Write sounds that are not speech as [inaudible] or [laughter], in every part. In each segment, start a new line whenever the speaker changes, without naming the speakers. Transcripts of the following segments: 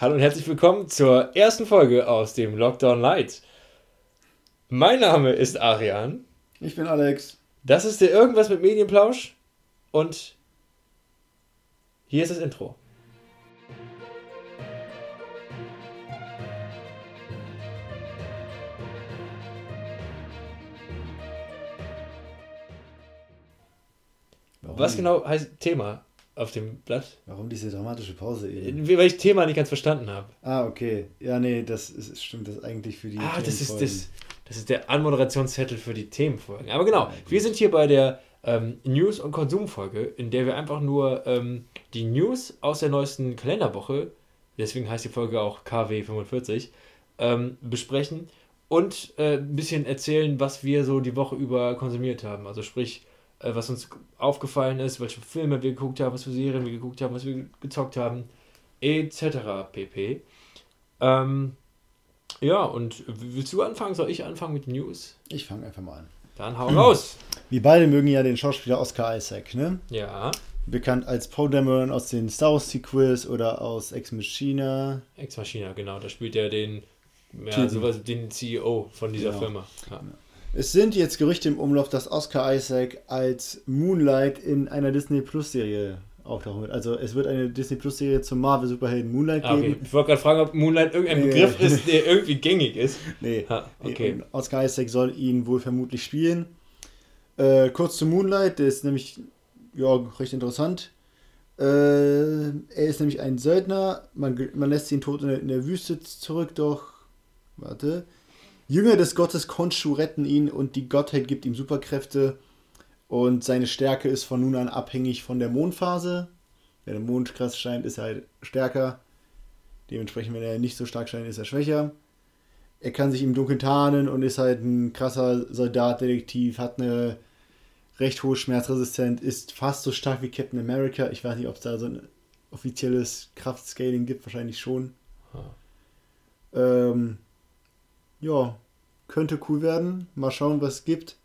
Hallo und herzlich willkommen zur ersten Folge aus dem Lockdown Light. Mein Name ist Arian.
Ich bin Alex.
Das ist der Irgendwas mit Medienplausch und hier ist das Intro. Warum? Was genau heißt Thema auf dem Blatt?
Warum diese dramatische Pause
eben? Weil ich Thema nicht ganz verstanden habe.
Ah, okay. Ja, nee, das ist, stimmt, das eigentlich für die
Ah, das ist, das, das ist der Anmoderationszettel für die Themenfolgen. Aber genau, wir sind hier bei der ähm, News- und Konsumfolge, in der wir einfach nur ähm, die News aus der neuesten Kalenderwoche, deswegen heißt die Folge auch KW45, ähm, besprechen und äh, ein bisschen erzählen, was wir so die Woche über konsumiert haben. Also sprich, äh, was uns aufgefallen ist, welche Filme wir geguckt haben, was für Serien wir geguckt haben, was wir gezockt haben, etc. pp. Ähm, ja, und willst du anfangen? Soll ich anfangen mit News?
Ich fange einfach mal an.
Dann hau raus! [clears throat]
Wir beide mögen ja den Schauspieler Oscar Isaac, ne?
Ja.
Bekannt als Paul Dameron aus den Star Wars Sequels oder aus Ex Machina.
Ex Machina, genau. Da spielt er den, ja, sowas, den CEO von dieser genau. Firma. Ja.
Es sind jetzt Gerüchte im Umlauf, dass Oscar Isaac als Moonlight in einer Disney Plus Serie auftauchen wird. Also es wird eine Disney Plus Serie zum Marvel Superhelden Moonlight
ah, geben. Okay. Ich wollte gerade fragen, ob Moonlight irgendein Begriff ist, der irgendwie gängig ist. [laughs]
Nee. Ha, okay. Und Oscar Isaac soll ihn wohl vermutlich spielen. Äh, kurz zu Moonlight, der ist nämlich ja recht interessant. Äh, er ist nämlich ein Söldner. Man, man lässt ihn tot in der, in der Wüste zurück, doch warte. Jünger des Gottes Khonshu retten ihn und die Gottheit gibt ihm Superkräfte. Und seine Stärke ist von nun an abhängig von der Mondphase. Wenn der Mond krass scheint, ist er halt stärker. Dementsprechend, wenn er nicht so stark scheint, ist er schwächer. Er kann sich im Dunkeln tarnen und ist halt ein krasser Soldatdetektiv, hat eine recht hohe Schmerzresistenz, ist fast so stark wie Captain America. Ich weiß nicht, ob es da so ein offizielles Kraftscaling gibt, wahrscheinlich schon. Ähm, ja, könnte cool werden. Mal schauen, was es gibt.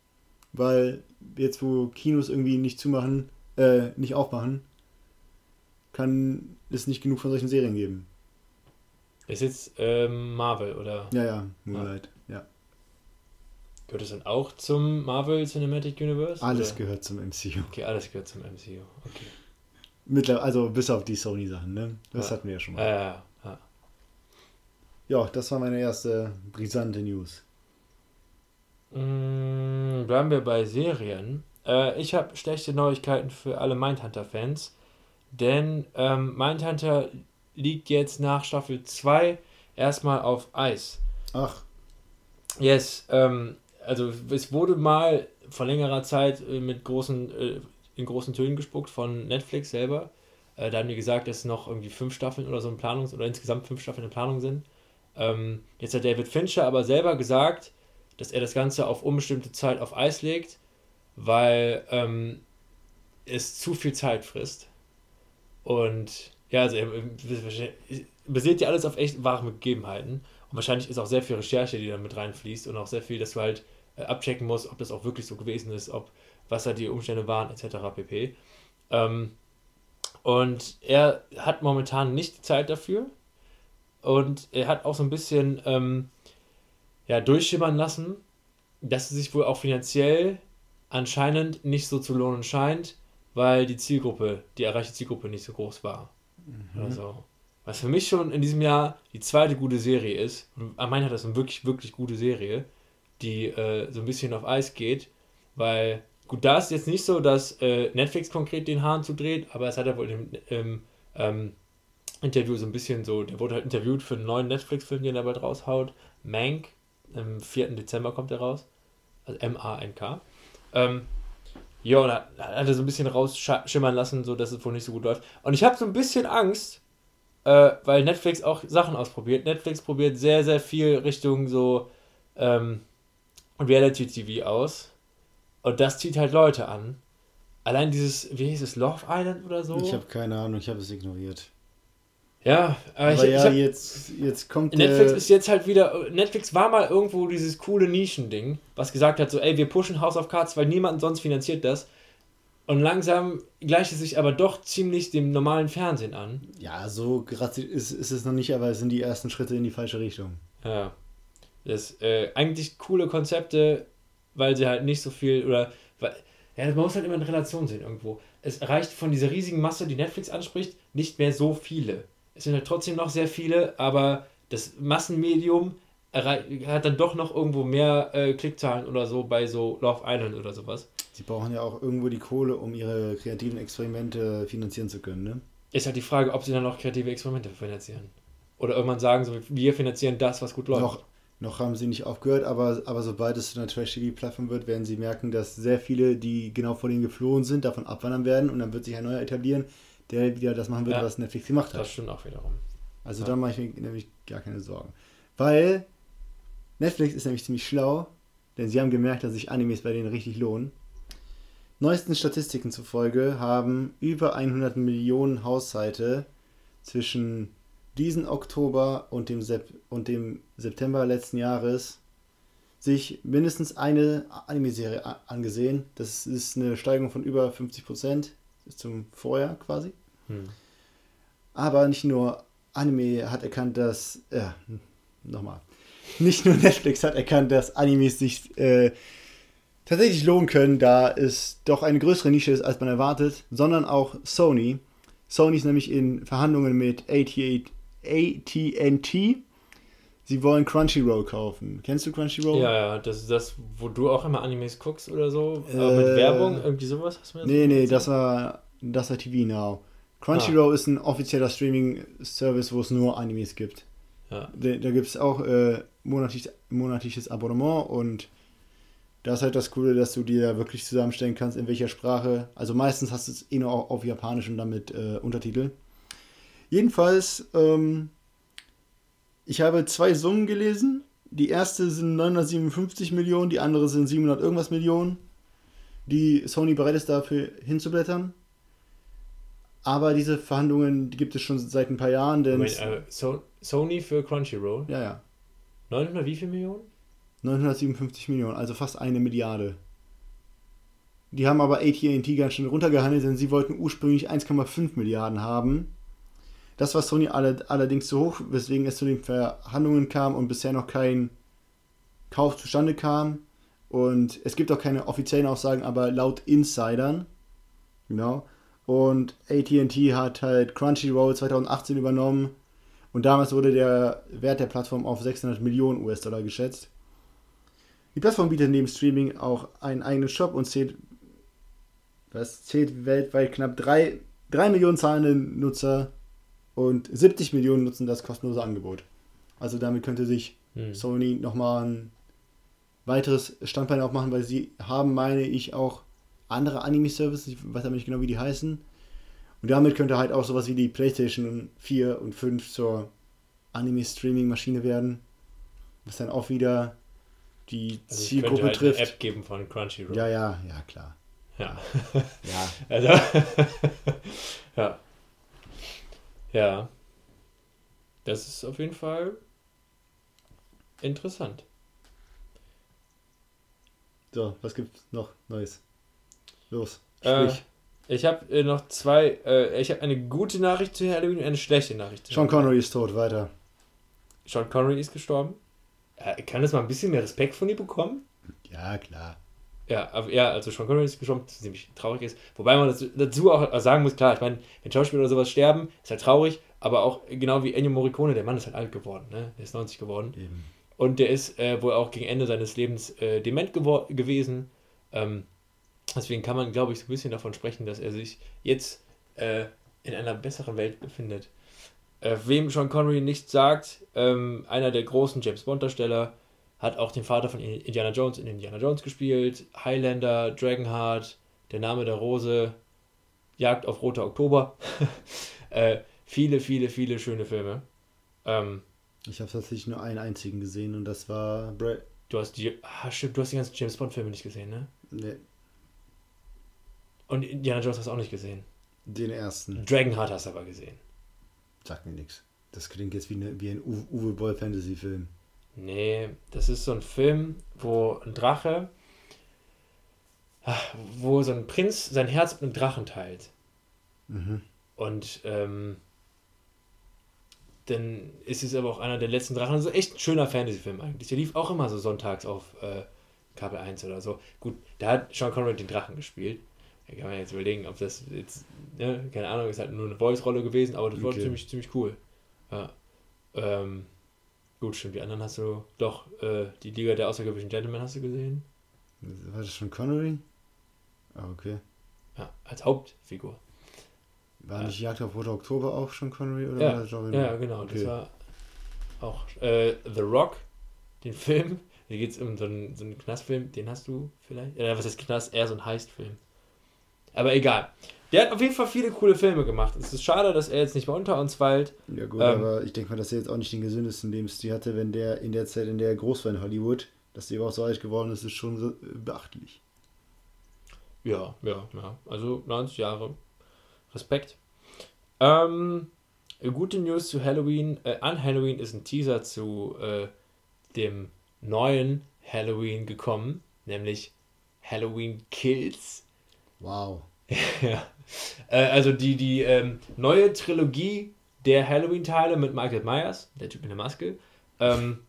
Weil jetzt, wo Kinos irgendwie nicht zumachen, äh, nicht aufmachen, kann es nicht genug von solchen Serien geben.
Ist jetzt ähm, Marvel, oder?
Ja, ja, Moonlight, ja. ja.
Gehört das dann auch zum Marvel Cinematic Universe?
Alles oder? gehört zum MCU.
Okay, alles gehört zum MCU, okay.
Mittler also bis auf die Sony-Sachen, ne? Das ja. hatten wir ja schon mal.
Ja, ja,
ja. Ja, das war meine erste brisante News.
Mm, bleiben wir bei Serien. Äh, ich habe schlechte Neuigkeiten für alle Mindhunter-Fans. Denn ähm, Mindhunter liegt jetzt nach Staffel 2 erstmal auf Eis.
Ach.
Yes. Ähm, also es wurde mal vor längerer Zeit äh, mit großen, äh, in großen Tönen gespuckt von Netflix selber. Äh, da haben die gesagt, dass noch irgendwie fünf Staffeln oder so in Planung oder insgesamt fünf Staffeln in Planung sind. Ähm, jetzt hat David Fincher aber selber gesagt, dass er das Ganze auf unbestimmte Zeit auf Eis legt, weil ähm, es zu viel Zeit frisst. Und ja, also basiert ja alles auf echt wahren Begebenheiten. Und wahrscheinlich ist auch sehr viel Recherche, die da mit reinfließt und auch sehr viel, dass du halt äh, abchecken musst, ob das auch wirklich so gewesen ist, ob was da die Umstände waren, etc. pp. Ähm, und er hat momentan nicht die Zeit dafür. Und er hat auch so ein bisschen ähm, ja, durchschimmern lassen, dass es sich wohl auch finanziell anscheinend nicht so zu lohnen scheint, weil die Zielgruppe, die erreichte Zielgruppe nicht so groß war. Mhm. Also, was für mich schon in diesem Jahr die zweite gute Serie ist, und mein hat das eine wirklich, wirklich gute Serie, die äh, so ein bisschen auf Eis geht, weil, gut, da ist jetzt nicht so, dass äh, Netflix konkret den Hahn zudreht, aber es hat ja wohl im, im ähm, Interview so ein bisschen so, der wurde halt interviewt für einen neuen Netflix-Film, den er bald raushaut. Mank, am 4. Dezember kommt er raus. Also M-A-N-K. Ähm, ja, und da hat er so ein bisschen rausschimmern lassen, so dass es wohl nicht so gut läuft. Und ich habe so ein bisschen Angst, äh, weil Netflix auch Sachen ausprobiert. Netflix probiert sehr, sehr viel Richtung so ähm, Reality-TV aus. Und das zieht halt Leute an. Allein dieses, wie hieß es, Love Island oder so?
Ich habe keine Ahnung, ich habe es ignoriert.
Ja,
aber, aber ich, ja, ich hab, jetzt, jetzt kommt
Netflix ist jetzt halt wieder. Netflix war mal irgendwo dieses coole Nischending, was gesagt hat, so, ey, wir pushen House of Cards, weil niemand sonst finanziert das. Und langsam gleicht es sich aber doch ziemlich dem normalen Fernsehen an.
Ja, so gerade ist, ist es noch nicht, aber es sind die ersten Schritte in die falsche Richtung.
Ja. Das äh, eigentlich coole Konzepte, weil sie halt nicht so viel oder weil, ja, man muss halt immer in Relation sehen irgendwo. Es reicht von dieser riesigen Masse, die Netflix anspricht, nicht mehr so viele. Es sind halt trotzdem noch sehr viele, aber das Massenmedium hat dann doch noch irgendwo mehr äh, Klickzahlen oder so bei so Love Island oder sowas.
Sie brauchen ja auch irgendwo die Kohle, um ihre kreativen Experimente finanzieren zu können, ne?
Ist halt die Frage, ob sie dann noch kreative Experimente finanzieren. Oder irgendwann sagen, so, wir finanzieren das, was gut läuft.
Noch, noch haben sie nicht aufgehört, aber, aber sobald es zu einer Trash-TV-Plattform wird, werden sie merken, dass sehr viele, die genau vor denen geflohen sind, davon abwandern werden und dann wird sich ein neuer etablieren, der wieder das machen wird, ja, was Netflix gemacht hat.
Das stimmt auch wiederum.
Also ja. da mache ich mir nämlich gar keine Sorgen. Weil Netflix ist nämlich ziemlich schlau, denn sie haben gemerkt, dass sich Animes bei denen richtig lohnen. Neuesten Statistiken zufolge haben über 100 Millionen Haushalte zwischen diesen Oktober und dem, Sep und dem September letzten Jahres sich mindestens eine Anime-Serie angesehen. Das ist eine Steigerung von über 50 Prozent zum Vorjahr quasi. Hm. Aber nicht nur Anime hat erkannt, dass. Äh, nochmal nicht nur [laughs] Netflix hat erkannt, dass Animes sich äh, tatsächlich lohnen können, da es doch eine größere Nische ist, als man erwartet, sondern auch Sony. Sony ist nämlich in Verhandlungen mit AT&T. Sie wollen Crunchyroll kaufen. Kennst du Crunchyroll?
Ja, ja, das ist das, wo du auch immer Animes guckst oder so. Äh, mit Werbung, irgendwie sowas
hast du mir Nee, nee, das war, das war TV Now. Crunchyroll ah. ist ein offizieller Streaming-Service, wo es nur Animes gibt. Ja. Da, da gibt es auch äh, monatlich, monatliches Abonnement und da ist halt das Coole, dass du dir wirklich zusammenstellen kannst, in welcher Sprache. Also meistens hast du es eh nur auf, auf Japanisch und damit äh, Untertitel. Jedenfalls, ähm, ich habe zwei Summen gelesen. Die erste sind 957 Millionen, die andere sind 700 irgendwas Millionen, die Sony bereit ist dafür hinzublättern. Aber diese Verhandlungen die gibt es schon seit ein paar Jahren. Denn
Moment, so Sony für Crunchyroll?
Ja, ja.
900 wie viel Millionen?
957 Millionen, also fast eine Milliarde. Die haben aber AT&T ganz schön runtergehandelt, denn sie wollten ursprünglich 1,5 Milliarden haben. Das war Sony alle, allerdings zu hoch, weswegen es zu den Verhandlungen kam und bisher noch kein Kauf zustande kam. Und es gibt auch keine offiziellen Aussagen, aber laut Insidern, genau. Und AT&T hat halt Crunchyroll 2018 übernommen und damals wurde der Wert der Plattform auf 600 Millionen US-Dollar geschätzt. Die Plattform bietet neben Streaming auch einen eigenen Shop und zählt, was zählt weltweit knapp 3, 3 Millionen zahlende Nutzer und 70 Millionen nutzen das kostenlose Angebot. Also damit könnte sich hm. Sony nochmal ein weiteres Standbein aufmachen, weil sie haben, meine ich, auch andere Anime-Services, ich weiß aber nicht genau, wie die heißen, und damit könnte halt auch sowas wie die PlayStation 4 und 5 zur Anime-Streaming-Maschine werden. Was dann auch wieder die also Zielgruppe
halt trifft. Eine App geben von Crunchyroll.
Ja, ja, ja, klar.
Ja. ja. [laughs] Also, [laughs] ja. Ja. Das ist auf jeden Fall interessant.
So, was gibt's noch Neues? Los,
äh, sprich. Äh, ich habe äh, noch zwei. Äh, ich habe eine gute Nachricht zu Halloween und eine schlechte Nachricht.
Sean Connery ist tot, weiter.
Sean Connery ist gestorben. Äh, kann das mal ein bisschen mehr Respekt von dir bekommen?
Ja, klar.
Ja, aber, ja, also Sean Connery ist gestorben, was ziemlich traurig ist. Wobei man dazu, dazu auch sagen muss, klar, ich meine, wenn Schauspieler oder sowas sterben, ist halt traurig, aber auch genau wie Ennio Morricone, der Mann ist halt alt geworden, ne? Der ist 90 geworden. Eben. Und der ist äh, wohl auch gegen Ende seines Lebens äh, dement gewesen. Ähm, Deswegen kann man, glaube ich, so ein bisschen davon sprechen, dass er sich jetzt äh, in einer besseren Welt befindet. Äh, wem Sean Connery nichts sagt, ähm, einer der großen James Bond-Darsteller, hat auch den Vater von Indiana Jones in Indiana Jones gespielt, Highlander, Dragonheart, Der Name der Rose, Jagd auf Roter Oktober. [laughs] äh, viele, viele, viele schöne Filme. Ähm,
ich habe tatsächlich nur einen einzigen gesehen und das war. Bra
du hast die, ah, stimmt, du hast die ganzen James Bond-Filme nicht gesehen, ne?
Nee.
Und Indiana Jones hast du auch nicht gesehen.
Den ersten.
Dragonheart hast du aber gesehen.
Sagt mir nichts. Das klingt jetzt wie, eine, wie ein Uwe Boll Fantasy Film.
Nee, das ist so ein Film, wo ein Drache. wo so ein Prinz sein Herz mit einem Drachen teilt. Mhm. Und ähm, dann ist es aber auch einer der letzten Drachen. Also echt ein schöner Fantasy-Film eigentlich. Der lief auch immer so sonntags auf äh, Kabel 1 oder so. Gut, da hat Sean Connery den Drachen gespielt. Da kann man jetzt überlegen, ob das jetzt, ne, keine Ahnung, ist halt nur eine Voice-Rolle gewesen, aber das okay. war ziemlich, ziemlich cool. Ja. Ähm, gut, stimmt, die anderen hast du, doch, äh, die Liga der außergewöhnlichen Gentlemen hast du gesehen.
War das schon Connery? Ah, okay.
Ja, als Hauptfigur.
War ja. nicht Jagd auf Rote Oktober auch schon Connery? Oder
ja,
war
ja, genau. Okay. Das war auch äh, The Rock, den [laughs] Film. Hier geht es um so einen, so einen Knastfilm, den hast du vielleicht? Ja, was heißt Knast? Eher so ein Heistfilm. Aber egal. Der hat auf jeden Fall viele coole Filme gemacht. Es ist schade, dass er jetzt nicht mehr unter uns weilt.
Ja gut, ähm, aber ich denke mal, dass er jetzt auch nicht den gesündesten Lebensstil hatte, wenn der in der Zeit, in der er groß war in Hollywood, dass der überhaupt so alt geworden ist, ist schon so beachtlich.
Ja, ja, ja. Also 90 Jahre. Respekt. Ähm, gute News zu Halloween. Äh, an Halloween ist ein Teaser zu äh, dem neuen Halloween gekommen, nämlich Halloween Kills. Wow. [laughs] ja. Äh, also die, die ähm, neue Trilogie der Halloween-Teile mit Michael Myers, der Typ in der Maske, ähm,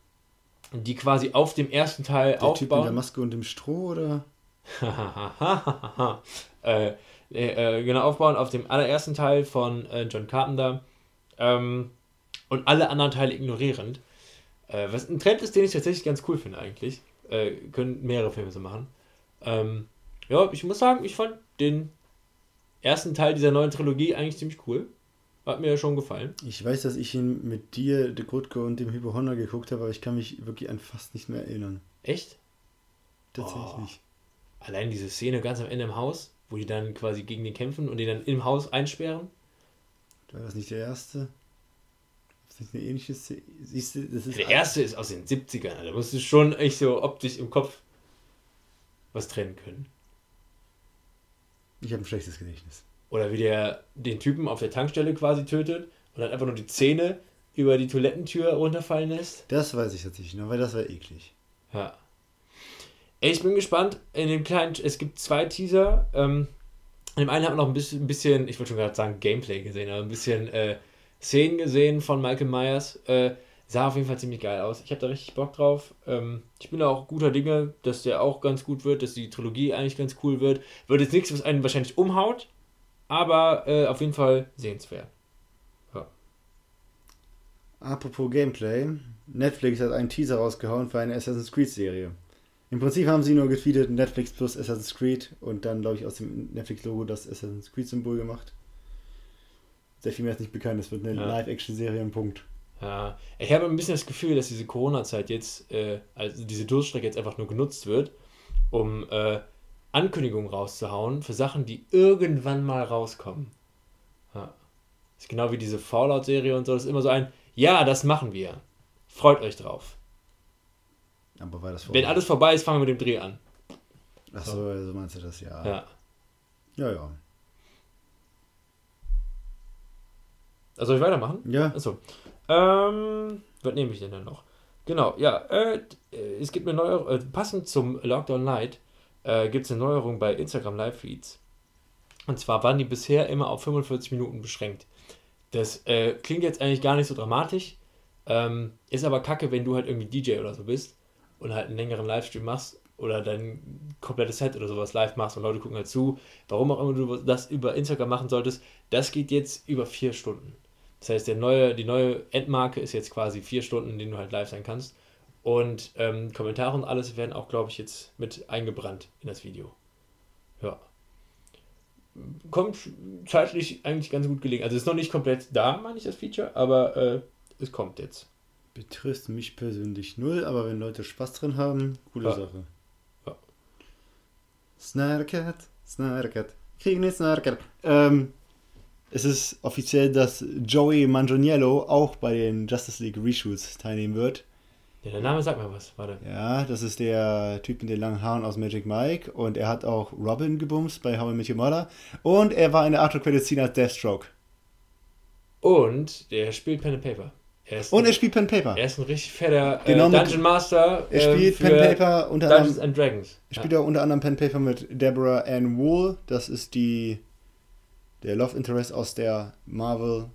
die quasi auf dem ersten Teil
der aufbauen. Der Typ in der Maske und dem Stroh, oder? [laughs]
äh, äh, genau, aufbauen auf dem allerersten Teil von äh, John Carpenter ähm, und alle anderen Teile ignorierend. Äh, was ein Trend ist, den ich tatsächlich ganz cool finde eigentlich. Äh, können mehrere Filme so machen. Ähm, ja, ich muss sagen, ich fand den ersten Teil dieser neuen Trilogie eigentlich ziemlich cool. Hat mir ja schon gefallen.
Ich weiß, dass ich ihn mit dir, De Grutke und dem Hypochonder geguckt habe, aber ich kann mich wirklich an fast nicht mehr erinnern. Echt?
Tatsächlich. Oh. Allein diese Szene ganz am Ende im Haus, wo die dann quasi gegen den kämpfen und den dann im Haus einsperren.
War das nicht der erste? Das ist eine ähnliche Szene. Siehst du,
das ist der erste ist aus den 70ern, da musst du schon echt so optisch im Kopf was trennen können.
Ich habe ein schlechtes Gedächtnis.
Oder wie der den Typen auf der Tankstelle quasi tötet und dann einfach nur die Zähne über die Toilettentür runterfallen lässt.
Das weiß ich tatsächlich noch, weil das war eklig.
Ja. Ich bin gespannt. In dem kleinen, es gibt zwei Teaser. Ähm, in dem einen haben wir noch ein bisschen, ein bisschen ich wollte schon gerade sagen Gameplay gesehen, aber ein bisschen äh, Szenen gesehen von Michael Myers. Äh, sah auf jeden Fall ziemlich geil aus. Ich habe da richtig Bock drauf. Ähm, ich bin da auch guter Dinge, dass der auch ganz gut wird, dass die Trilogie eigentlich ganz cool wird. Wird jetzt nichts, was einen wahrscheinlich umhaut, aber äh, auf jeden Fall sehenswert. Ja.
Apropos Gameplay, Netflix hat einen Teaser rausgehauen für eine Assassin's Creed Serie. Im Prinzip haben sie nur getweetet Netflix plus Assassin's Creed und dann, glaube ich, aus dem Netflix-Logo das Assassin's Creed-Symbol gemacht. Sehr viel mehr ist nicht bekannt, es wird eine ja. Live-Action-Serie, ein Punkt.
Ja, ich habe ein bisschen das Gefühl, dass diese Corona-Zeit jetzt, äh, also diese Durststrecke jetzt einfach nur genutzt wird, um äh, Ankündigungen rauszuhauen für Sachen, die irgendwann mal rauskommen. Ja. Das ist genau wie diese Fallout-Serie und so, das ist immer so ein, ja, das machen wir. Freut euch drauf. Aber war das vorbei? Wenn alles vorbei ist, fangen wir mit dem Dreh an.
Ach so, so also meinst du das, ja. Ja. Ja, ja.
Also soll ich weitermachen? Ja. Achso. Ähm, was nehme ich denn dann noch? Genau, ja, äh, es gibt eine Neuerung, äh, passend zum Lockdown Light, äh, gibt es eine Neuerung bei Instagram Live-Feeds. Und zwar waren die bisher immer auf 45 Minuten beschränkt. Das äh, klingt jetzt eigentlich gar nicht so dramatisch, ähm, ist aber kacke, wenn du halt irgendwie DJ oder so bist und halt einen längeren Livestream machst oder dein komplettes Set oder sowas live machst und Leute gucken halt zu. Warum auch immer du das über Instagram machen solltest, das geht jetzt über vier Stunden. Das heißt, der neue, die neue Endmarke ist jetzt quasi vier Stunden, in denen du halt live sein kannst. Und ähm, Kommentare und alles werden auch, glaube ich, jetzt mit eingebrannt in das Video. Ja. Kommt zeitlich eigentlich ganz gut gelegen. Also ist noch nicht komplett da, meine ich, das Feature, aber äh, es kommt jetzt.
Betrifft mich persönlich null, aber wenn Leute Spaß drin haben, coole ja. Sache. Ja. Snarkat, Snarkat. Kriegen nicht Snarkat. Ähm, es ist offiziell, dass Joey Manganiello auch bei den Justice League Reshoots teilnehmen wird.
Ja, der Name sagt mir was, warte.
Ja, das ist der Typ mit den langen Haaren aus Magic Mike und er hat auch Robin gebumst bei How I Met Your Mother und er war in der After Credit Scene als Deathstroke.
Und der spielt Pen and Paper.
Er und er spielt Pen Paper.
Er ist ein richtig fetter äh, genau Dungeon Master.
Er spielt ähm, Pen Paper unter Dungeons anderem. and Dragons. Er spielt ja. auch unter anderem Pen Paper mit Deborah Ann Wool. Das ist die der Love Interest aus der Marvel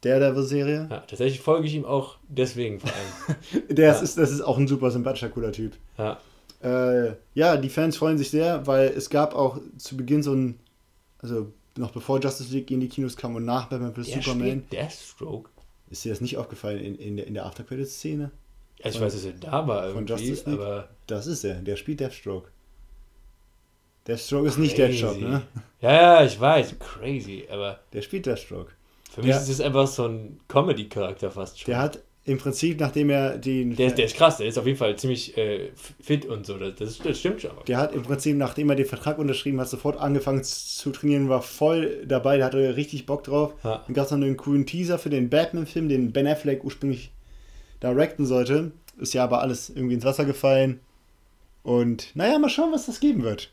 Daredevil-Serie.
Ja, tatsächlich folge ich ihm auch deswegen vor allem. [laughs]
der ja. ist, das ist auch ein super sympathischer, cooler Typ. Ja. Äh, ja, die Fans freuen sich sehr, weil es gab auch zu Beginn so ein, also noch bevor Justice League in die Kinos kam und nach Batman vs. Superman. Deathstroke. Ist dir das nicht aufgefallen in, in der, in der After-Credits-Szene?
Also ich weiß, dass er da war irgendwie, von Justice
League, aber... Das ist er, der spielt Deathstroke. Deathstroke ist nicht Deathstroke, ne?
Ja, ja, ich weiß, crazy, aber...
Der spielt Deathstroke.
Für mich der, ist es einfach so ein Comedy-Charakter fast
schon. Der hat im Prinzip, nachdem er den.
Der, der ist krass, der ist auf jeden Fall ziemlich äh, fit und so. Das, das stimmt schon.
Der hat im Prinzip, nachdem er den Vertrag unterschrieben hat, sofort angefangen zu trainieren, war voll dabei, der hatte richtig Bock drauf. Ja. Dann gab es noch einen coolen Teaser für den Batman-Film, den Ben Affleck ursprünglich directen sollte. Ist ja aber alles irgendwie ins Wasser gefallen. Und naja, mal schauen, was das geben wird.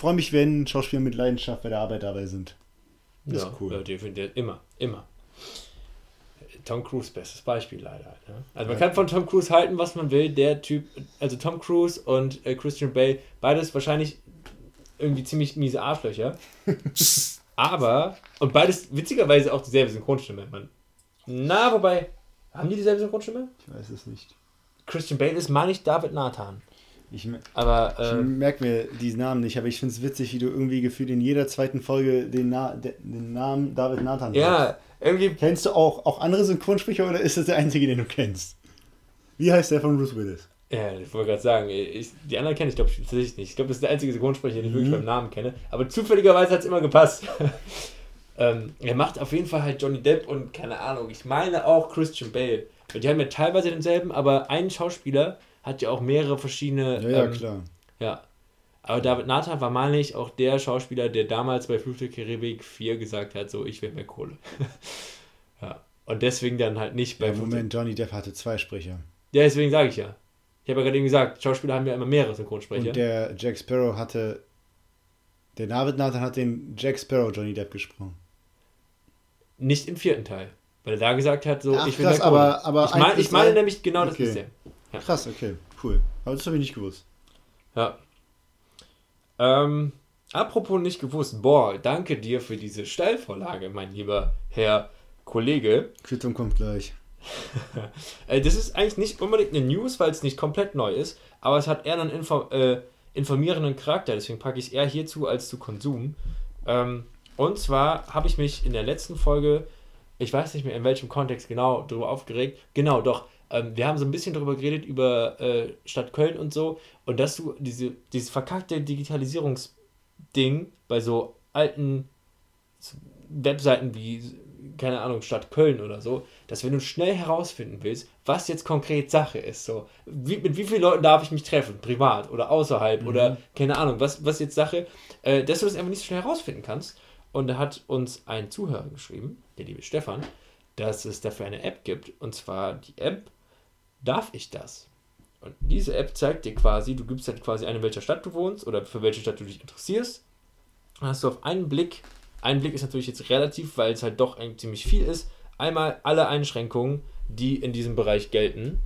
Freue mich, wenn Schauspieler mit Leidenschaft bei der Arbeit dabei sind.
Das ja, ist cool. Ja, definitiv. Immer, immer. Tom Cruise, bestes Beispiel leider. Ne? Also man ja. kann von Tom Cruise halten, was man will. Der Typ, also Tom Cruise und äh, Christian Bale, beides wahrscheinlich irgendwie ziemlich miese Arschlöcher. [laughs] Aber, und beides witzigerweise auch dieselbe Synchronstimme. Man, na, wobei, haben die dieselbe Synchronstimme?
Ich weiß es nicht.
Christian Bale ist, meine ich, David Nathan.
Ich, aber, äh, ich merke mir diesen Namen nicht, aber ich finde es witzig, wie du irgendwie gefühlt in jeder zweiten Folge den, Na den Namen David Nathan
Ja, sagst. irgendwie.
Kennst du auch, auch andere Synchronsprecher oder ist das der einzige, den du kennst? Wie heißt der von Bruce Willis?
Ja, ich wollte gerade sagen, ich, die anderen kenne ich glaube ich tatsächlich nicht. Ich glaube, das ist der einzige Synchronsprecher, den ich mhm. wirklich beim Namen kenne. Aber zufälligerweise hat es immer gepasst. [laughs] ähm, er macht auf jeden Fall halt Johnny Depp und keine Ahnung, ich meine auch Christian Bale. Die haben ja teilweise denselben, aber ein Schauspieler hat ja auch mehrere verschiedene.
Ja, ja ähm, klar.
Ja. Aber David Nathan war, meine ich, auch der Schauspieler, der damals bei Fluch der Karibik 4 gesagt hat, so, ich will mehr Kohle. [laughs] ja. Und deswegen dann halt nicht
bei. Ja, Moment, Johnny Depp hatte zwei Sprecher.
Ja, deswegen sage ich ja. Ich habe ja gerade eben gesagt, Schauspieler haben ja immer mehrere Synchronsprecher.
Und der Jack Sparrow hatte. Der David Nathan hat den Jack Sparrow Johnny Depp gesprochen.
Nicht im vierten Teil. Weil er da gesagt hat, so, Ach, ich will krass, mehr Kohle. Aber, aber ich, mein, ich meine nämlich genau okay. das ist der.
Ja. Krass, okay, cool. Aber das habe ich nicht gewusst.
Ja. Ähm, apropos nicht gewusst, boah, danke dir für diese Steilvorlage, mein lieber Herr Kollege.
Quittung kommt gleich. [laughs]
Äh, das ist eigentlich nicht unbedingt eine News, weil es nicht komplett neu ist, aber es hat eher einen Info äh, informierenden Charakter, deswegen packe ich es eher hierzu als zu Konsum. Ähm, und zwar habe ich mich in der letzten Folge, ich weiß nicht mehr in welchem Kontext genau, darüber aufgeregt. Genau, doch, ähm, wir haben so ein bisschen darüber geredet, über äh, Stadt Köln und so. Und dass du diese, dieses verkackte Digitalisierungsding bei so alten Webseiten wie, keine Ahnung, Stadt Köln oder so, dass wenn du schnell herausfinden willst, was jetzt konkret Sache ist, so, wie, mit wie vielen Leuten darf ich mich treffen, privat oder außerhalb mhm. oder keine Ahnung, was, was jetzt Sache, äh, dass du das einfach nicht so schnell herausfinden kannst. Und da hat uns ein Zuhörer geschrieben, der liebe Stefan, dass es dafür eine App gibt. Und zwar die App darf ich das? Und diese App zeigt dir quasi, du gibst halt quasi ein, in welcher Stadt du wohnst oder für welche Stadt du dich interessierst. Dann hast du auf einen Blick, ein Blick ist natürlich jetzt relativ, weil es halt doch ziemlich viel ist, einmal alle Einschränkungen, die in diesem Bereich gelten.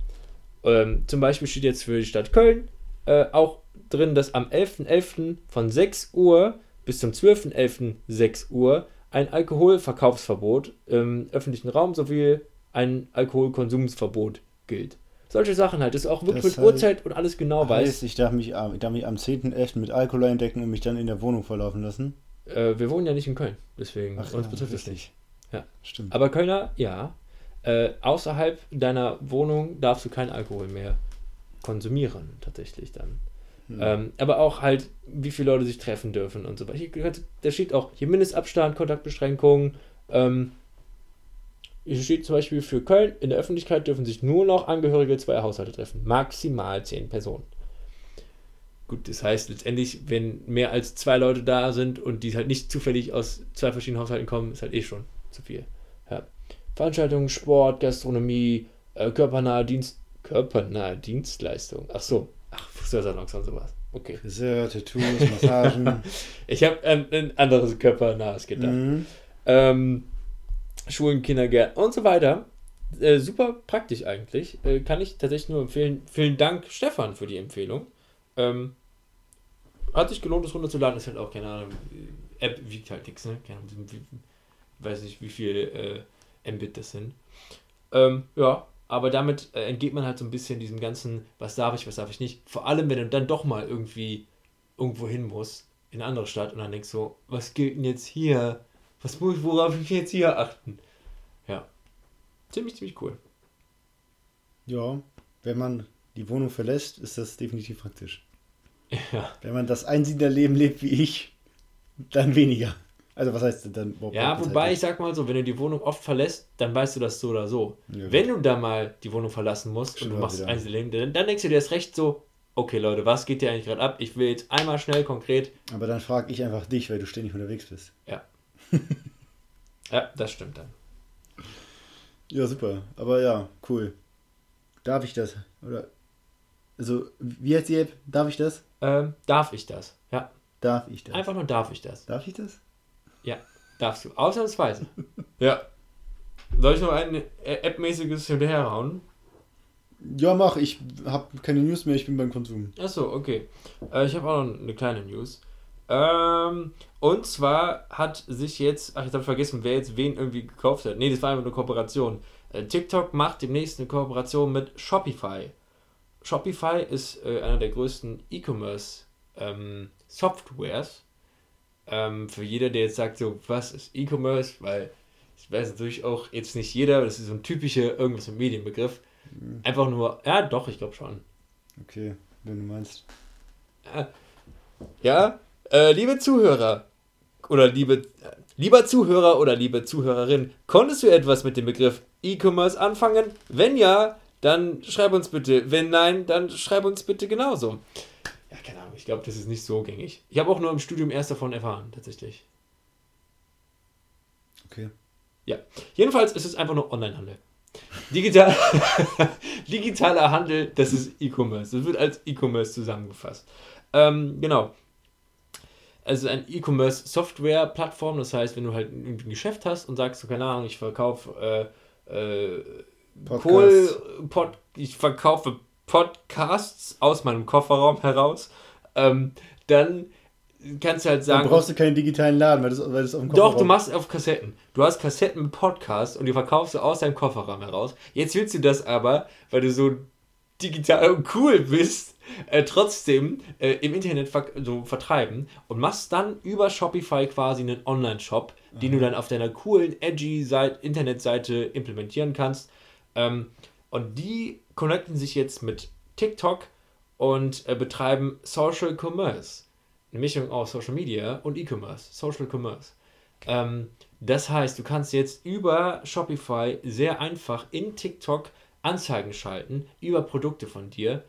Ähm, zum Beispiel steht jetzt für die Stadt Köln äh, auch drin, dass am 11.11. .11. von 6 Uhr bis zum 12.11. 6 Uhr ein Alkoholverkaufsverbot im öffentlichen Raum sowie ein Alkoholkonsumsverbot gilt. Solche Sachen halt, das ist auch wirklich das mit Uhrzeit und alles genau
heißt, weiß. Ich darf mich, ich darf mich am 10.11. mit Alkohol eindecken und mich dann in der Wohnung verlaufen lassen.
Äh, wir wohnen ja nicht in Köln, deswegen
Ach, uns ja, betrifft es nicht.
Ja, stimmt. Aber Kölner, ja. Äh, außerhalb deiner Wohnung darfst du keinen Alkohol mehr konsumieren, tatsächlich dann. Hm. Ähm, aber auch halt, wie viele Leute sich treffen dürfen und so weiter. Da steht auch hier Mindestabstand, Kontaktbeschränkungen, ähm, hier steht zum Beispiel für Köln, in der Öffentlichkeit dürfen sich nur noch Angehörige zweier Haushalte treffen. Maximal zehn Personen. Gut, das heißt letztendlich, wenn mehr als zwei Leute da sind und die halt nicht zufällig aus zwei verschiedenen Haushalten kommen, ist halt eh schon zu viel. Ja. Veranstaltungen, Sport, Gastronomie, äh, körpernahe, Dienst, körpernahe Dienstleistung. Ach so, ach, Friseursalons und sowas. Okay.
Friseur, Tattoos, Massagen. [laughs]
ich habe an ein anderes körpernahes gedacht. Mhm. Ähm, Schulen, Kindergärten und so weiter. äh, super praktisch eigentlich. Äh, kann ich tatsächlich nur empfehlen. Vielen Dank, Stefan, für die Empfehlung. Ähm, hat sich gelohnt, das runterzuladen. Ist halt auch, keine Ahnung, App wiegt halt nichts, ne? Weiß nicht, wie viel äh, Mbit das sind. Ähm, ja, aber damit äh, entgeht man halt so ein bisschen diesem ganzen, was darf ich, was darf ich nicht. Vor allem, wenn du dann doch mal irgendwie irgendwo hin musst, in eine andere Stadt und dann denkst du, was gilt denn jetzt hier? Was muss, worauf ich jetzt hier achten? Ja. Ziemlich, ziemlich cool.
Ja, wenn man die Wohnung verlässt, ist das definitiv praktisch. Ja. Wenn man das Einsiedlerleben lebt wie ich, dann weniger. Also was heißt dann
überhaupt? Ja, wobei ich sag mal so, wenn du die Wohnung oft verlässt, dann weißt du das so oder so. Ja, wenn du da mal die Wohnung verlassen musst und du machst Einzelleben, dann, dann denkst du dir erst recht so, okay Leute, was geht dir eigentlich gerade ab? Ich will jetzt einmal schnell konkret.
Aber dann frage ich einfach dich, weil du ständig unterwegs bist.
Ja. [laughs] ja, das stimmt dann.
Ja, super. Aber ja, cool. Darf ich das? Oder also, wie heißt die App? Darf ich das?
Ähm, darf ich das? Ja.
Darf ich das?
Einfach nur darf ich das.
Darf ich das?
Ja, darfst du. Ausnahmsweise. [laughs] ja. Soll ich noch ein App-mäßiges hinterherhauen?
Ja, mach. Ich habe keine News mehr, ich bin beim Konsum.
Achso, okay. Äh, ich habe auch noch eine kleine News. Ähm, und zwar hat sich jetzt, ach, jetzt habe ich vergessen, wer jetzt wen irgendwie gekauft hat. Ne, das war einfach eine Kooperation. Äh, TikTok macht demnächst eine Kooperation mit Shopify. Shopify ist äh, einer der größten E-Commerce ähm, Softwares. Ähm, für jeder, der jetzt sagt, so, was ist E-Commerce? Weil ich weiß natürlich auch jetzt nicht jeder, das ist so ein typischer irgendwas im Medienbegriff. Mhm. Einfach nur, ja, doch, ich glaube schon.
Okay, wenn du meinst.
Ja, ja äh, liebe Zuhörer oder liebe, äh, lieber Zuhörer oder liebe Zuhörerin, konntest du etwas mit dem Begriff E-Commerce anfangen? Wenn ja, dann schreib uns bitte. Wenn nein, dann schreib uns bitte genauso. Ja, keine Ahnung, ich glaube, das ist nicht so gängig. Ich habe auch nur im Studium erst davon erfahren, tatsächlich.
Okay.
Ja, jedenfalls ist es einfach nur Onlinehandel. Digital, [laughs] digitaler Handel, das ist E-Commerce. Das wird als E-Commerce zusammengefasst. Ähm, genau. Also ein E-Commerce-Software-Plattform, das heißt, wenn du halt ein Geschäft hast und sagst, so, keine Ahnung, ich verkaufe äh, äh, Kohl, Pod, ich verkaufe Podcasts aus meinem Kofferraum heraus, ähm, dann kannst du halt sagen.
Dann brauchst du keinen digitalen Laden, weil das, weil das
auf dem Kofferraum Doch, du machst auf Kassetten. Du hast Kassetten mit Podcasts und die verkaufst du aus deinem Kofferraum heraus. Jetzt willst du das aber, weil du so digital und cool bist, äh, trotzdem äh, im Internet ver so vertreiben und machst dann über Shopify quasi einen Online-Shop, den du dann auf deiner coolen, edgy Internetseite implementieren kannst. Ähm, und die connecten sich jetzt mit TikTok und äh, betreiben Social Commerce. Eine Mischung aus Social Media und E-Commerce. Social Commerce. Ähm, das heißt, du kannst jetzt über Shopify sehr einfach in TikTok Anzeigen schalten über Produkte von dir.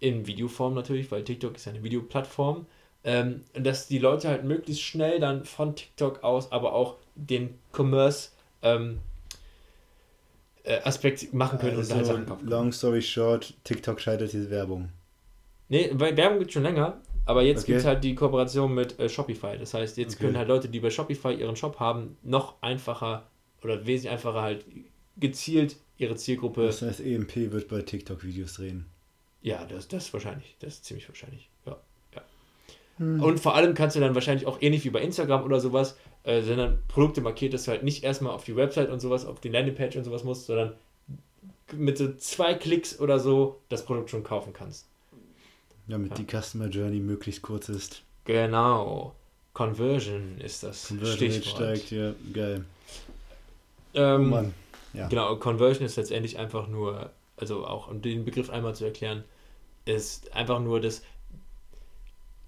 In Videoform natürlich, weil TikTok ist eine Videoplattform. Ähm, dass die Leute halt möglichst schnell dann von TikTok aus aber auch den Commerce ähm, äh, Aspekt machen können
also, und halt Sachen kaufen. Long story short, TikTok scheitert diese Werbung.
Nee, weil Werbung gibt es schon länger, aber jetzt okay. gibt es halt die Kooperation mit äh, Shopify. Das heißt, jetzt okay. können halt Leute, die bei Shopify ihren Shop haben, noch einfacher oder wesentlich einfacher halt gezielt ihre Zielgruppe.
Das heißt, EMP wird bei TikTok Videos drehen.
Ja, das, das ist wahrscheinlich. Das ist ziemlich wahrscheinlich. Ja. ja. Hm. Und vor allem kannst du dann wahrscheinlich auch ähnlich wie bei Instagram oder sowas äh, sondern Produkte markiert, dass du halt nicht erstmal auf die Website und sowas, auf die Landingpage und sowas musst, sondern mit so zwei Klicks oder so das Produkt schon kaufen kannst.
Damit ja. die Customer Journey möglichst kurz ist.
Genau. Conversion ist das Conversion Stichwort. steigt, ja, geil. Ähm, oh Mann. Ja. Genau, Conversion ist letztendlich einfach nur, also auch um den Begriff einmal zu erklären, ist einfach nur das,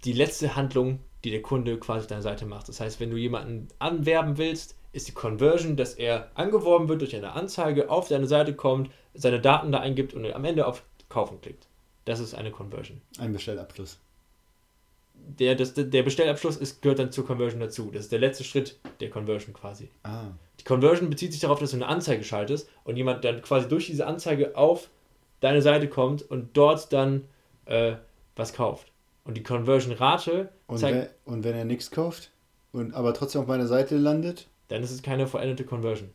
die letzte Handlung, die der Kunde quasi auf deiner Seite macht. Das heißt, wenn du jemanden anwerben willst, ist die Conversion, dass er angeworben wird durch eine Anzeige, auf deine Seite kommt, seine Daten da eingibt und am Ende auf Kaufen klickt. Das ist eine Conversion.
Ein Bestellabschluss.
Der, das, der Bestellabschluss ist, gehört dann zur Conversion dazu. Das ist der letzte Schritt der Conversion quasi. Ah. Die Conversion bezieht sich darauf, dass du eine Anzeige schaltest und jemand dann quasi durch diese Anzeige auf deine Seite kommt und dort dann äh, was kauft. Und die Conversion-Rate
zeigt. Wenn, und wenn er nichts kauft, und aber trotzdem auf meiner Seite landet?
Dann ist es keine veränderte Conversion.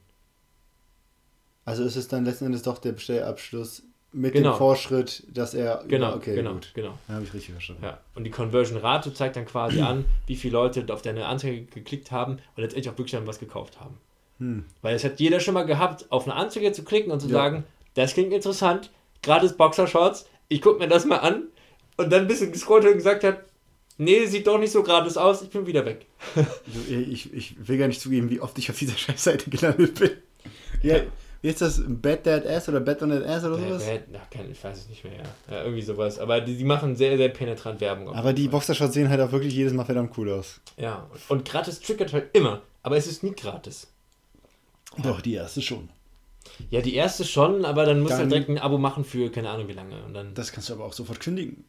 Also ist es dann letzten Endes doch der Bestellabschluss mit genau. dem Vorschritt, dass er.
Genau, okay, genau, gut. genau.
Habe ich richtig verstanden.
Ja. Und die Conversion-Rate zeigt dann quasi an, wie viele Leute auf deine Anzeige geklickt haben und letztendlich auch wirklich dann was gekauft haben. Hm. Weil es hat jeder schon mal gehabt, auf eine Anzeige zu klicken und zu ja. sagen, das klingt interessant, gratis Boxershorts, ich gucke mir das mal an und dann ein bisschen gescrollt und gesagt hat, nee, sieht doch nicht so gratis aus, ich bin wieder weg. [laughs]
ich, ich will gar nicht zugeben, wie oft ich auf dieser [laughs] Scheißseite gelandet bin. Ja, wie ist das? Bad Dad Ass oder Bad on Dad Ass oder sowas? Bad,
ach, kein, ich weiß es nicht mehr, ja. ja. Irgendwie sowas. Aber die, die machen sehr, sehr penetrant Werbung.
Aber die Boxershots sehen halt auch wirklich jedes Mal verdammt cool aus.
Ja, und gratis triggert halt immer. Aber es ist nie gratis.
Doch, die erste schon.
Ja, die erste schon, aber dann musst du halt direkt ein Abo machen für keine Ahnung wie lange. Und dann
das kannst du aber auch sofort kündigen.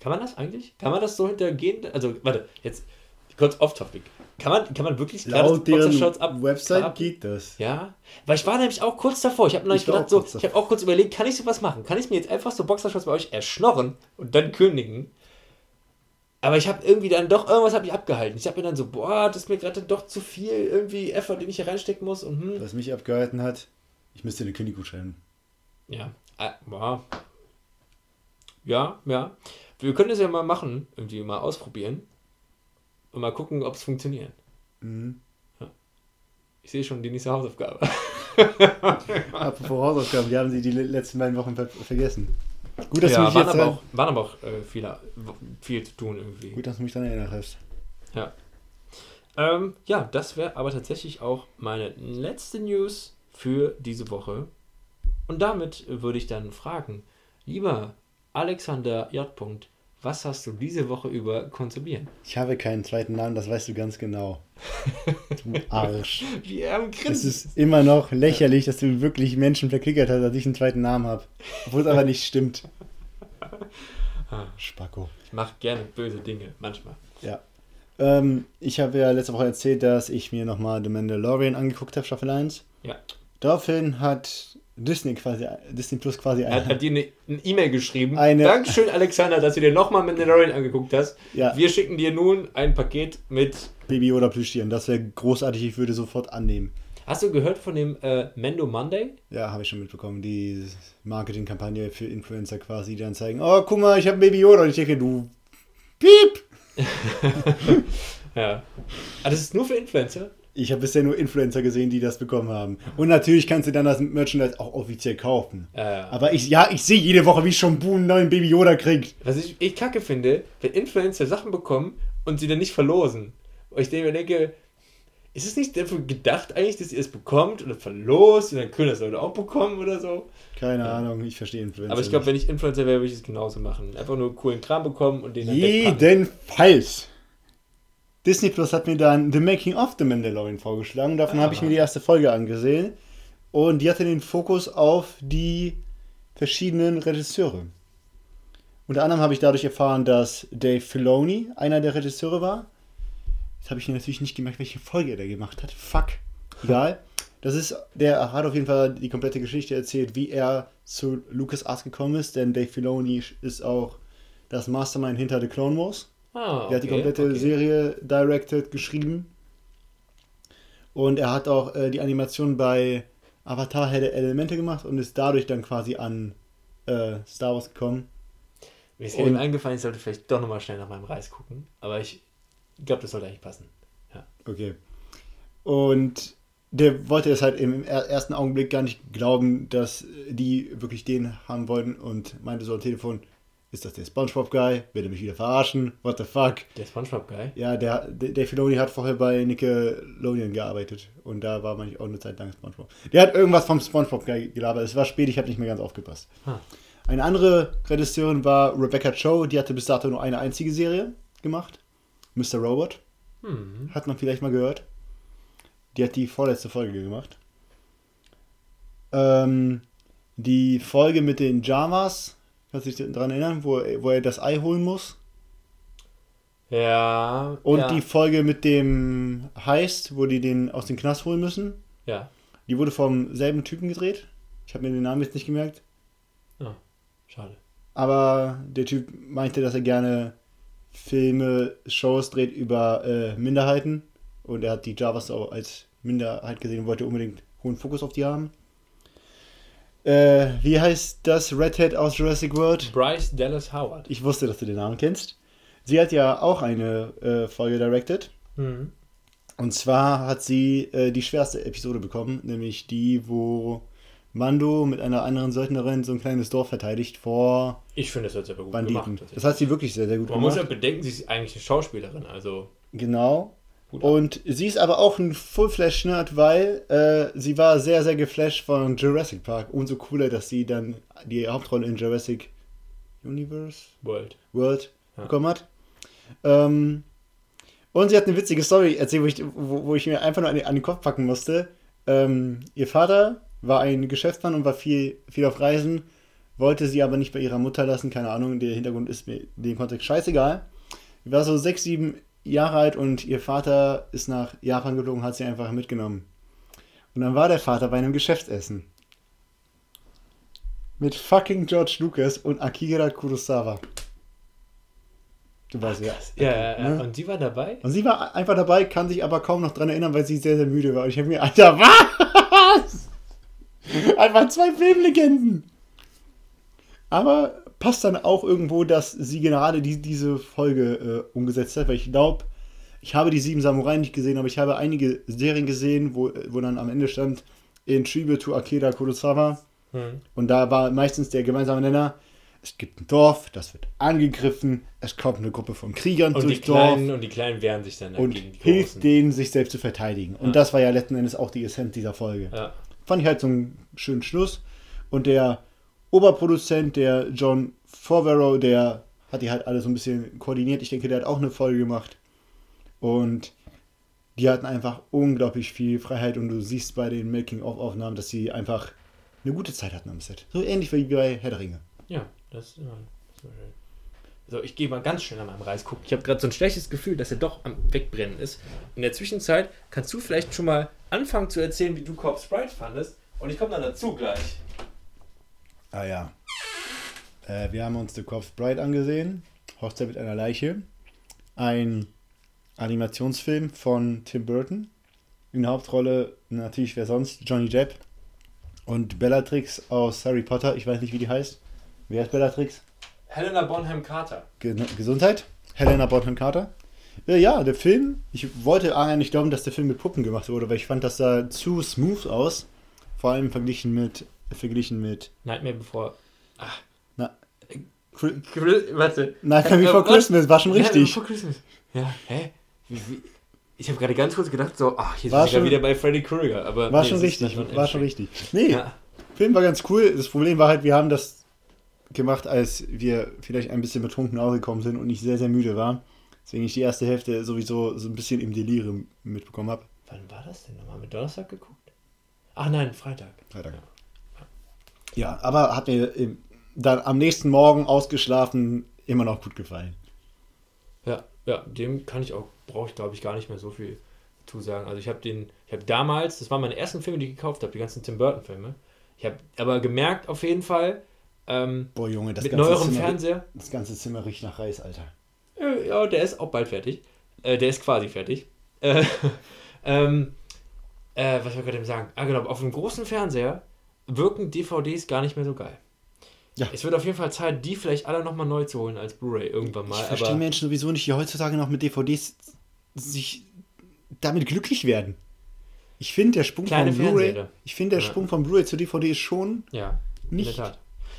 Kann man das eigentlich? Kann man das so hintergehen? Also, warte, jetzt kurz off-topic. Kann man, kann man wirklich
Laut deren ab Website ab? geht das.
Ja, weil ich war nämlich auch kurz davor. Ich habe nämlich gedacht, so, ich habe auch kurz überlegt, kann ich sowas machen? Kann ich mir jetzt einfach so Boxershorts bei euch erschnorren und dann kündigen? Aber ich habe irgendwie dann doch, irgendwas habe ich abgehalten. Ich habe mir dann so, boah, das ist mir gerade doch zu viel irgendwie Effort, den ich hier reinstecken muss. Und, hm.
Was mich abgehalten hat, ich müsste eine Kündigung schreiben.
Ja, äh, boah. Ja, ja. Wir können es ja mal machen, irgendwie mal ausprobieren und mal gucken, ob es funktioniert. Mhm. Ja. Ich sehe schon die nächste Hausaufgabe. [laughs]
Apropos Hausaufgaben, die haben sie die letzten beiden Wochen ver vergessen.
Gut, dass ja, du mich waren, jetzt aber auch, waren aber auch äh, viel, viel zu tun irgendwie.
Gut, dass du mich dann erinnert hast.
Ja. Ähm, ja, das wäre aber tatsächlich auch meine letzte News für diese Woche. Und damit würde ich dann fragen, lieber Alexander J. Was hast du diese Woche über konsumiert?
Ich habe keinen zweiten Namen, das weißt du ganz genau. Du [laughs] Arsch. Wie er am Grinsen. Es ist immer noch lächerlich, dass du wirklich Menschen verklickert hast, dass ich einen zweiten Namen habe. Obwohl es aber nicht stimmt. [laughs]
Ah. Spacko. Ich mache gerne böse Dinge, manchmal.
Ja. Ähm, ich habe ja letzte Woche erzählt, dass ich mir nochmal The Mandalorian angeguckt habe, Staffel 1. Ja. Daraufhin hat Disney quasi, Disney Plus quasi
eine. Hat, hat dir eine E-Mail geschrieben. Eine, Dankeschön, Alexander, dass du dir nochmal Mandalorian angeguckt hast. Ja. Wir schicken dir nun ein Paket mit
Baby oder Plüschtieren. Das wäre großartig, ich würde sofort annehmen.
Hast du gehört von dem äh, Mendo Monday?
Ja, habe ich schon mitbekommen. Die Marketingkampagne für Influencer quasi, die dann zeigen: Oh, guck mal, ich habe Baby Yoda. Und ich denke, du. Piep! [laughs]
ja. Ah, das ist nur für Influencer?
Ich habe bisher nur Influencer gesehen, die das bekommen haben. Und natürlich kannst du dann das Merchandise auch offiziell kaufen. Äh, Aber ich, ja, ich sehe jede Woche, wie schon einen neuen Baby Yoda kriegt.
Was ich, ich kacke finde, wenn Influencer Sachen bekommen und sie dann nicht verlosen. Und ich denke, denke ist es nicht dafür gedacht eigentlich, dass ihr es bekommt oder verlost und dann können das Leute auch bekommen oder so?
Keine ja. Ahnung, ich verstehe
Influencer. Aber ich glaube, wenn ich Influencer wäre, würde ich es genauso machen. Einfach nur coolen Kram bekommen und den
dann Jedenfalls. Disney Plus hat mir dann The Making of the Mandalorian vorgeschlagen. Davon ah. habe ich mir die erste Folge angesehen. Und die hatte den Fokus auf die verschiedenen Regisseure. Unter anderem habe ich dadurch erfahren, dass Dave Filoni einer der Regisseure war. Jetzt habe ich mir natürlich nicht gemerkt, welche Folge er da gemacht hat. Fuck. [laughs] Egal. Das ist, der hat auf jeden Fall die komplette Geschichte erzählt, wie er zu Lucas Arts gekommen ist, denn Dave Filoni ist auch das Mastermind hinter The Clone Wars. Ah, okay, der hat die komplette okay. Serie directed, geschrieben. Und er hat auch äh, die Animation bei Avatar hätte Elemente gemacht und ist dadurch dann quasi an äh, Star Wars gekommen.
Mir ist eben eingefallen, ich sollte vielleicht doch nochmal schnell nach meinem Reis gucken. Aber ich glaube, das sollte eigentlich passen. Ja.
Okay. Und der wollte es halt im ersten Augenblick gar nicht glauben, dass die wirklich den haben wollten und meinte so am Telefon, ist das der Spongebob-Guy? Will er mich wieder verarschen? What the fuck?
Der Spongebob-Guy?
Ja, der, der Filoni hat vorher bei Nickelodeon gearbeitet. Und da war man auch eine Zeit lang Spongebob. Der hat irgendwas vom Spongebob-Guy gelabert. Es war spät, ich habe nicht mehr ganz aufgepasst. Huh. Eine andere Regisseurin war Rebecca Cho. Die hatte bis dato nur eine einzige Serie gemacht. Mr. Robot. Hm. Hat man vielleicht mal gehört. Die hat die vorletzte Folge gemacht. Ähm, die Folge mit den Jamas Kannst du dich daran erinnern, wo, wo er das Ei holen muss? Ja. Und ja. die Folge mit dem Heist, wo die den aus dem Knast holen müssen. Ja. Die wurde vom selben Typen gedreht. Ich habe mir den Namen jetzt nicht gemerkt.
Ah, schade.
Aber der Typ meinte, dass er gerne Filme, Shows dreht über äh, Minderheiten. Und er hat die Javas auch als Minderheit gesehen und wollte unbedingt hohen Fokus auf die haben. Äh, wie heißt das Redhead aus Jurassic World?
Bryce Dallas Howard.
Ich wusste, dass du den Namen kennst. Sie hat ja auch eine äh, Folge directed.
Mhm.
Und zwar hat sie äh, die schwerste Episode bekommen, nämlich die, wo Mando mit einer anderen Söldnerin so ein kleines Dorf verteidigt vor
Ich finde, das hat sie aber gut
Banditen.
gemacht.
das hat sie wirklich sehr, sehr gut
Man muss
gemacht.
ja bedenken, sie ist eigentlich eine Schauspielerin, also
Genau.
Gut.
Und sie ist aber auch ein Full-Flash-Nerd, weil äh, sie war sehr, sehr geflasht von Jurassic Park. Umso cooler, dass sie dann die Hauptrolle in Jurassic Universe
World.
World
Ja.
bekommen hat. Ähm, und sie hat eine witzige Story erzählt, wo ich, wo, wo ich mir einfach nur an, den- an den Kopf packen musste. Ähm, ihr Vater war ein Geschäftsmann und war viel, viel auf Reisen, wollte sie aber nicht bei ihrer Mutter lassen. Keine Ahnung, der Hintergrund ist mir in dem Kontext scheißegal. Sie war so sechs, sieben Jahre alt und ihr Vater ist nach Japan geflogen, hat sie einfach mitgenommen. Und dann war der Vater bei einem Geschäftsessen. Mit fucking George Lucas und Akira Kurosawa. Du weißt ja.
Ja, ja, ja.
Ne?
Und sie war dabei?
Und sie war einfach dabei, kann sich aber kaum noch dran erinnern, weil sie sehr, sehr müde war. Und ich habe mir, Alter, [laughs] was? Einfach zwei Filmlegenden. Aber passt dann auch irgendwo, dass sie gerade die, diese Folge äh, umgesetzt hat, weil ich glaube, ich habe die sieben Samurai nicht gesehen, aber ich habe einige Serien gesehen, wo, wo dann am Ende stand, in Tribute to Akira Kurosawa.
Hm.
Und da war meistens der gemeinsame Nenner, es gibt ein Dorf, das wird angegriffen, es kommt eine Gruppe von Kriegern
Und die,
durchs Dorf
Kleinen, und die Kleinen wehren sich dann
und
gegen die
hilft
Großen.
denen, sich selbst zu verteidigen. Und
Ja.
das war ja letzten Endes auch die Essenz dieser Folge.
Ja.
Fand ich halt so einen schönen Schluss. Und der Oberproduzent, der John Favreau, der hat die halt alle so ein bisschen koordiniert. Ich denke, der hat auch eine Folge gemacht. Und die hatten einfach unglaublich viel Freiheit. Und du siehst bei den Making-of-Aufnahmen, dass sie einfach eine gute Zeit hatten am Set. So ähnlich wie bei Herr der Ringe.
Ja, das ist immer, das schön. So, ich gehe mal ganz schnell an meinem Reis gucken. Ich habe gerade so ein schlechtes Gefühl, dass er doch am Wegbrennen ist. In der Zwischenzeit kannst du vielleicht schon mal anfangen zu erzählen, wie du Corpse Sprite fandest. Und ich komme dann dazu gleich.
Ah ja. Äh, wir haben uns The Corpse Bride angesehen. Hochzeit mit einer Leiche. Ein Animationsfilm von Tim Burton. In der Hauptrolle natürlich wer sonst? Johnny Depp. Und Bellatrix aus Harry Potter. Ich weiß nicht, wie die heißt. Wer ist Bellatrix?
Helena Bonham Carter.
Ge Gesundheit. Helena Bonham Carter. Äh, ja, der Film. Ich wollte eigentlich nicht glauben, dass der Film mit Puppen gemacht wurde, weil ich fand, das sah zu smooth aus. Vor allem verglichen mit. Verglichen mit.
Nightmare Before.
Na, Chri-
Chris- Warte.
Nightmare
Äh,
Before
was?
Christmas war schon
Nightmare
richtig.
Before Christmas. Ja, hä? Wie, wie? Ich habe gerade ganz kurz gedacht, so, ach, hier
War
sind wir
schon-
wieder bei Freddy Krueger. Aber
War
nee,
schon richtig,
Nightmare
war schon
on
richtig. Nee,
Ja.
Film war ganz cool. Das Problem war halt, wir haben das gemacht, als wir vielleicht ein bisschen betrunken nach Hause gekommen sind und ich sehr, sehr müde war. Deswegen ich die erste Hälfte sowieso so ein bisschen im Delirium mitbekommen habe.
Wann war das denn nochmal? Mit Donnerstag geguckt? Ach nein, Freitag.
Freitag. Ja, aber hat mir im- dann am nächsten Morgen ausgeschlafen immer noch gut gefallen.
Ja, ja, dem kann ich auch, brauche ich glaube ich gar nicht mehr so viel zu sagen. Also ich habe den, ich habe damals, das waren meine ersten Filme, die ich gekauft habe, die ganzen Tim Burton Filme. Ich habe aber gemerkt auf jeden Fall, ähm,
Boah, Junge, das
mit
ganze
neuerem
Zimmer,
Fernseher,
Das ganze Zimmer riecht nach Reis, Alter.
äh, ja, der ist auch bald fertig. Äh, der ist quasi fertig. Äh, [laughs] ähm, äh, was wollte ich gerade sagen? Ah, genau, auf einem großen Fernseher wirken DVDs gar nicht mehr so geil.
Ja.
Es wird auf jeden Fall Zeit, die vielleicht alle nochmal neu zu holen als Blu-ray irgendwann mal.
Ich verstehe Menschen sowieso nicht, die heutzutage noch mit DVDs sich damit glücklich werden. Ich finde, der Sprung
Kleine
von Blu-ray, ich finde, der
Ja.
Sprung von Blu-ray zu DVD ist schon
Ja, in
nicht.
der Tat.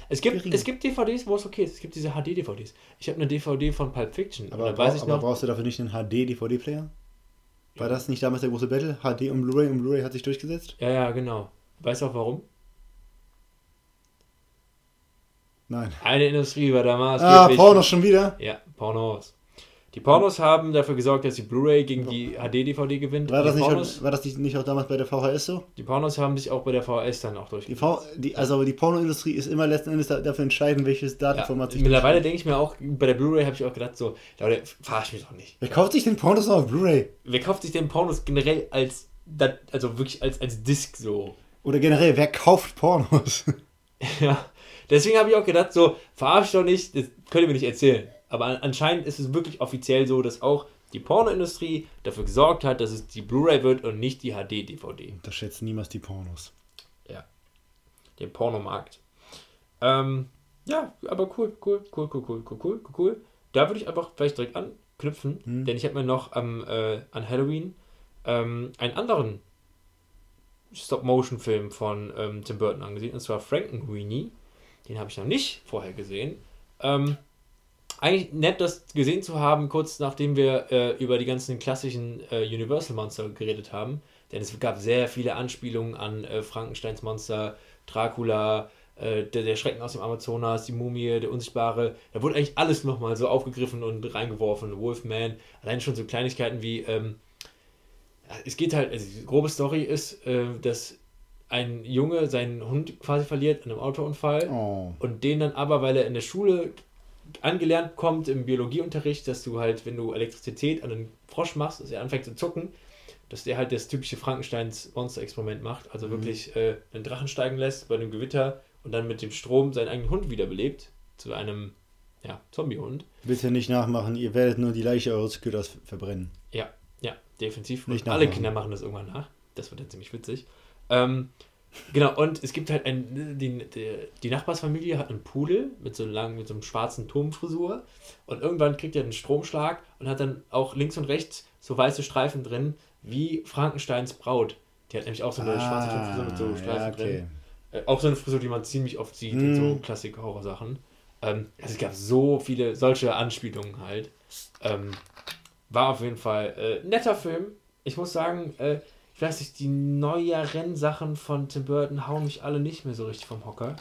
Es gibt,
gering.
es gibt DVDs, wo es okay ist. Es gibt diese HD-DVDs. Ich habe eine DVD von Pulp Fiction.
Aber,
und da weiß ich
aber
noch.
brauchst du dafür nicht einen HD-DVD-Player? War das nicht damals der große Battle? HD und Blu-ray und Blu-ray hat sich durchgesetzt?
Ja, ja, genau. Weißt du auch warum?
Nein.
Eine Industrie war damals.
Ah, Pornos schon wieder?
Ja, Pornos. Die Pornos haben dafür gesorgt, dass die Blu-ray gegen die HD-DVD gewinnt.
War das,
die,
nicht,
Pornos,
war das nicht, auch damals bei der VHS so?
die Pornos haben sich auch bei der VHS dann auch
Die
durchgesetzt.
v die, also die Pornoindustrie ist immer letzten Endes da- dafür entscheidend, welches
Ja,
Datenformat sich
mittlerweile denke ich mir auch, bei der Blu-ray habe ich auch gedacht, so, Leute, verarsch mich doch nicht.
Wer kauft sich denn Pornos noch auf Blu-ray?
Wer kauft sich denn Pornos generell als, also wirklich als, als Disc so?
Oder generell, wer kauft Pornos? [laughs]
Ja, deswegen habe ich auch gedacht, so, verarsch doch nicht, das könnt ihr mir nicht erzählen. Aber an, anscheinend ist es wirklich offiziell so, dass auch die Pornoindustrie dafür gesorgt hat, dass es die Blu-ray wird und nicht die HD-DVD.
Unterschätzt niemals die Pornos.
Ja, dem Pornomarkt. Ähm, ja, aber cool, cool, cool, cool, cool, cool, cool, cool. Da würde ich einfach vielleicht direkt anknüpfen, hm. denn ich habe mir noch am, äh, an Halloween ähm, einen anderen Stop-Motion-Film von ähm, Tim Burton angesehen, und zwar Frankenweenie. Den habe ich noch nicht vorher gesehen. Ähm, eigentlich nett, das gesehen zu haben, kurz nachdem wir äh, über die ganzen klassischen äh, Universal Monster geredet haben. Denn es gab sehr viele Anspielungen an äh, Frankensteins Monster, Dracula, äh, der, der, Schrecken aus dem Amazonas, die Mumie, der Unsichtbare. Da wurde eigentlich alles nochmal so aufgegriffen und reingeworfen. Wolfman, allein schon so Kleinigkeiten wie. Ähm, es geht halt, also die grobe Story ist, äh, dass ein Junge seinen Hund quasi verliert in einem Autounfall oh. und den dann aber, weil er in der Schule angelernt kommt im Biologieunterricht, dass du halt, wenn du Elektrizität an einen Frosch machst, dass er anfängt zu zucken, dass der halt das typische Frankensteins Monster-Experiment macht, also mhm. wirklich äh, einen Drachen steigen lässt bei einem Gewitter und dann mit dem Strom seinen eigenen Hund wiederbelebt zu einem ja, Zombiehund.
Bitte nicht nachmachen, ihr werdet nur die Leiche eures Köders verbrennen.
Ja, ja, definitiv. Nicht alle Kinder machen das irgendwann nach. Das wird dann ziemlich witzig. Ähm, Genau, und es gibt halt ein, die, die, die, Nachbarsfamilie hat einen Pudel mit so, lang, mit so einem schwarzen Turmfrisur und irgendwann kriegt er einen Stromschlag und hat dann auch links und rechts so weiße Streifen drin, wie Frankensteins Braut. Die hat nämlich auch so eine ah, schwarze Turmfrisur mit so Streifen ja, okay. drin. Äh, auch so eine Frisur, die man ziemlich oft sieht hm. in so Klassik-Horror-Sachen. Ähm, also es gab so viele solche Anspielungen halt. Ähm, war auf jeden Fall äh, netter Film. Ich muss sagen, äh, ich weiß nicht, die neueren Sachen von Tim Burton hauen mich alle nicht mehr so richtig vom Hocker.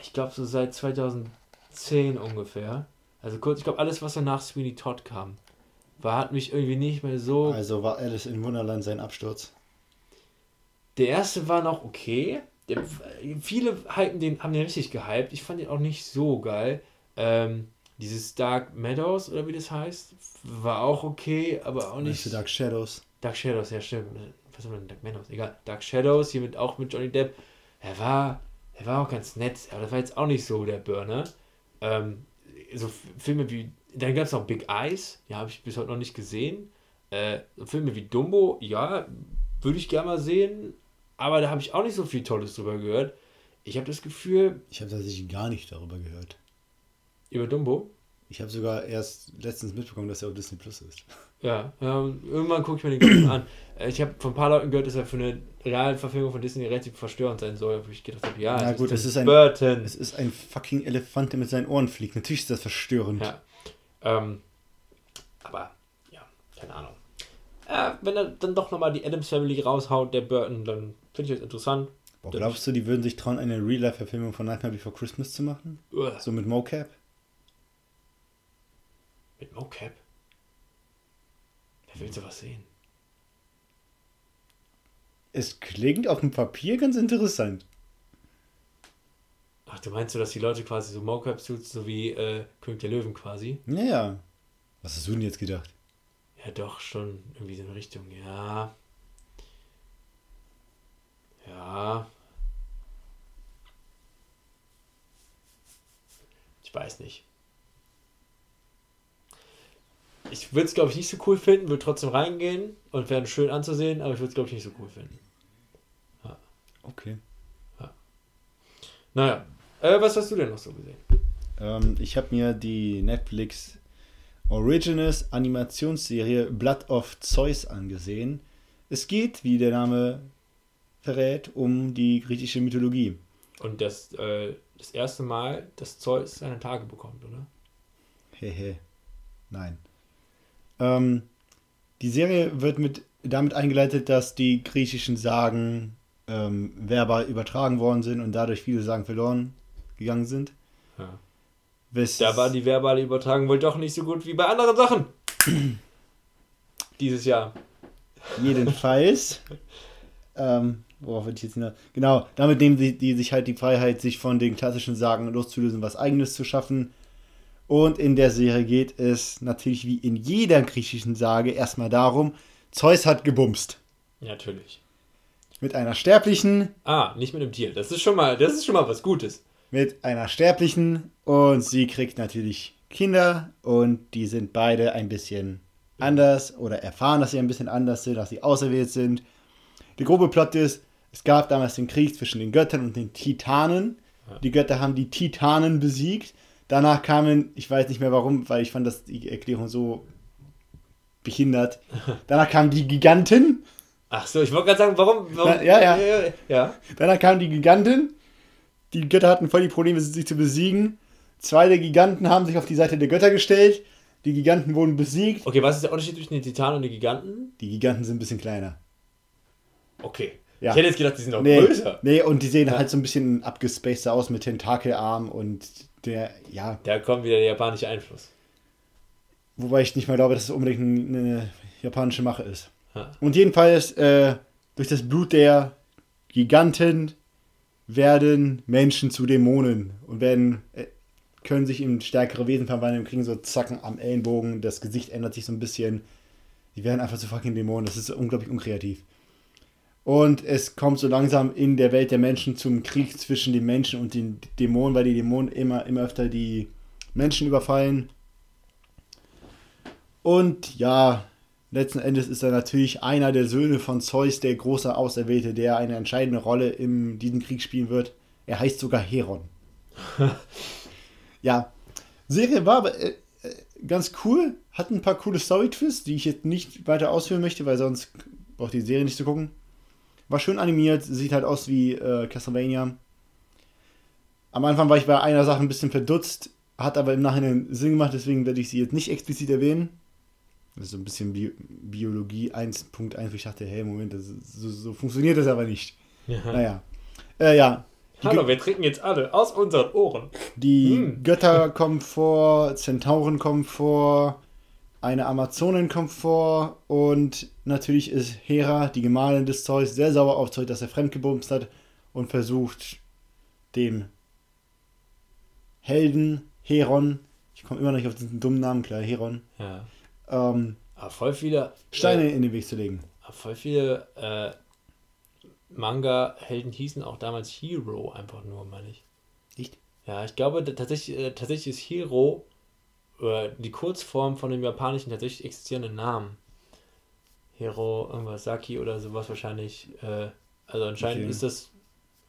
Ich glaube, so seit 2010 ungefähr. Also kurz, ich glaube, alles, was danach Sweeney Todd kam, war, hat mich irgendwie nicht mehr so.
Also war Alice in Wunderland sein Absturz?
Der erste war noch okay. Der, viele hypen den, haben den richtig gehypt. Ich fand den auch nicht so geil. Ähm, dieses Dark Meadows oder wie das heißt, war auch okay, aber auch nicht.
Dark Shadows.
Dark Shadows, ja stimmt was war denn Dark Manos? Egal, Dark Shadows, hier mit, auch mit Johnny Depp. Er war, er war auch ganz nett, aber das war jetzt auch nicht so der Burner. Ähm, so Filme wie, dann gab es noch Big Eyes, ja, habe ich bis heute noch nicht gesehen. Äh, Filme wie Dumbo, ja, würde ich gerne mal sehen, aber da habe ich auch nicht so viel Tolles drüber gehört. Ich habe das Gefühl.
Ich habe tatsächlich gar nicht darüber gehört.
Über Dumbo?
Ich habe sogar erst letztens mitbekommen, dass er auf Disney Plus ist.
Ja, ja irgendwann gucke ich mir den Ganzen an. Äh, ich habe von ein paar Leuten gehört, dass er für eine reale Verfilmung von Disney relativ verstörend sein soll. Wo ich gedacht habe, ja,
Na gut, es ist, ein, Burton. es ist ein fucking Elefant, der mit seinen Ohren fliegt. Natürlich ist das verstörend.
Ja. Ähm, aber, ja, keine Ahnung. Äh, wenn er dann doch nochmal die Adams Family raushaut, der Burton, dann finde ich das interessant.
Boah, glaubst du, die würden sich trauen, eine Real-Life-Verfilmung von Nightmare Before Christmas zu machen? Uah. So mit Mocap?
Mit Mocap? Will sowas sehen?
Es klingt auf dem Papier ganz interessant.
Ach, du meinst du, dass die Leute quasi so Mocap-Suits, so wie äh, König der Löwen quasi?
Ja, ja. Was hast du denn jetzt gedacht?
Ja, doch, schon irgendwie so eine Richtung, ja. Ja. Ich weiß nicht ich würde es, glaube ich, nicht so cool finden, würde trotzdem reingehen und wäre schön anzusehen, aber ich würde es, glaube ich, nicht so cool finden. Ja.
Okay.
Ja. Naja, äh, was hast du denn noch so gesehen?
Ähm, ich habe mir die Netflix Originals Animationsserie Blood of Zeus angesehen. Es geht, wie der Name verrät, um die griechische Mythologie.
Und das, äh, das erste Mal, dass Zeus seine Tage bekommt, oder?
Hehe. Nein. Ähm, die Serie wird mit, damit eingeleitet, dass die griechischen Sagen ähm, verbal übertragen worden sind und dadurch viele Sagen verloren gegangen sind.
Ja. da war die verbale Übertragung wohl doch nicht so gut wie bei anderen Sachen. Dieses Jahr.
Jedenfalls. [laughs] ähm, worauf will ich jetzt hinaus? Genau, damit nehmen die, die sich halt die Freiheit, sich von den klassischen Sagen loszulösen, was eigenes zu schaffen und in der Serie geht es natürlich wie in jeder griechischen Sage erstmal darum, Zeus hat gebumst.
Natürlich.
Mit einer sterblichen.
Ah, nicht mit einem Tier. Das ist schon mal, das ist schon mal was Gutes.
Mit einer sterblichen und sie kriegt natürlich Kinder und die sind beide ein bisschen anders oder erfahren, dass sie ein bisschen anders sind, dass sie auserwählt sind. Der grobe Plot ist, Es gab damals den Krieg zwischen den Göttern und den Titanen. Die Götter haben die Titanen besiegt. Danach kamen, ich weiß nicht mehr warum, weil ich fand das die Erklärung so behindert. [laughs] Danach kamen die Giganten.
Ach so, ich wollte gerade sagen, warum, warum?
Ja, ja, ja. ja. Danach kamen die Giganten. Die Götter hatten voll die Probleme, sich zu besiegen. Zwei der Giganten haben sich auf die Seite der Götter gestellt. Die Giganten wurden besiegt.
Okay, was ist der Unterschied zwischen den Titanen und den Giganten?
Die Giganten sind ein bisschen kleiner.
Okay. Ja. Ich hätte jetzt gedacht, die sind auch
nee,
größer.
Nee, und die sehen ja. halt so ein bisschen abgespaced aus mit Tentakelarm und der, ja.
Da kommt wieder der japanische Einfluss.
Wobei ich nicht mal glaube, dass es unbedingt eine japanische Mache ist. Ja. Und jedenfalls, äh, durch das Blut der Giganten werden Menschen zu Dämonen und werden äh, können sich in stärkere Wesen verwandeln und kriegen so Zacken am Ellenbogen. Das Gesicht ändert sich so ein bisschen. Die werden einfach zu fucking Dämonen. Das ist unglaublich unkreativ. Und es kommt so langsam in der Welt der Menschen zum Krieg zwischen den Menschen und den Dämonen, weil die Dämonen immer, immer öfter die Menschen überfallen. Und ja, letzten Endes ist er natürlich einer der Söhne von Zeus, der große Auserwählte, der eine entscheidende Rolle in diesem Krieg spielen wird. Er heißt sogar Heron. [laughs] ja, Serie war aber äh, äh, ganz cool, hat ein paar coole Story-Twists, die ich jetzt nicht weiter ausführen möchte, weil sonst braucht die Serie nicht zu gucken. War schön animiert, sieht halt aus wie äh, Castlevania. Am Anfang war ich bei einer Sache ein bisschen verdutzt, hat aber im Nachhinein Sinn gemacht, deswegen werde ich sie jetzt nicht explizit erwähnen. Das ist so ein bisschen Bi Biologie 1.1, ich dachte, hey, Moment, das, so, so, funktioniert das aber nicht. Ja. Naja. Äh, ja,
Hallo, wir trinken jetzt alle aus unseren Ohren.
Die hm. Götter kommen vor, Zentauren kommen vor, eine Amazonin kommt vor und natürlich ist Hera, die Gemahlin des Zeus, sehr sauer auf Zeus, dass er fremdgebumst hat und versucht, dem Helden Heron, ich komme immer noch nicht auf diesen dummen Namen klar, Heron, ja. ähm,
aber voll viele
Steine äh, in den Weg zu legen.
Voll viele äh, Manga-Helden hießen auch damals Hero einfach nur, meine ich. Echt? Ja, ich glaube tatsächlich, äh, tatsächlich ist Hero äh, die Kurzform von dem japanischen tatsächlich existierenden Namen. Hero, irgendwas Saki oder sowas wahrscheinlich. Äh, also anscheinend okay. ist das.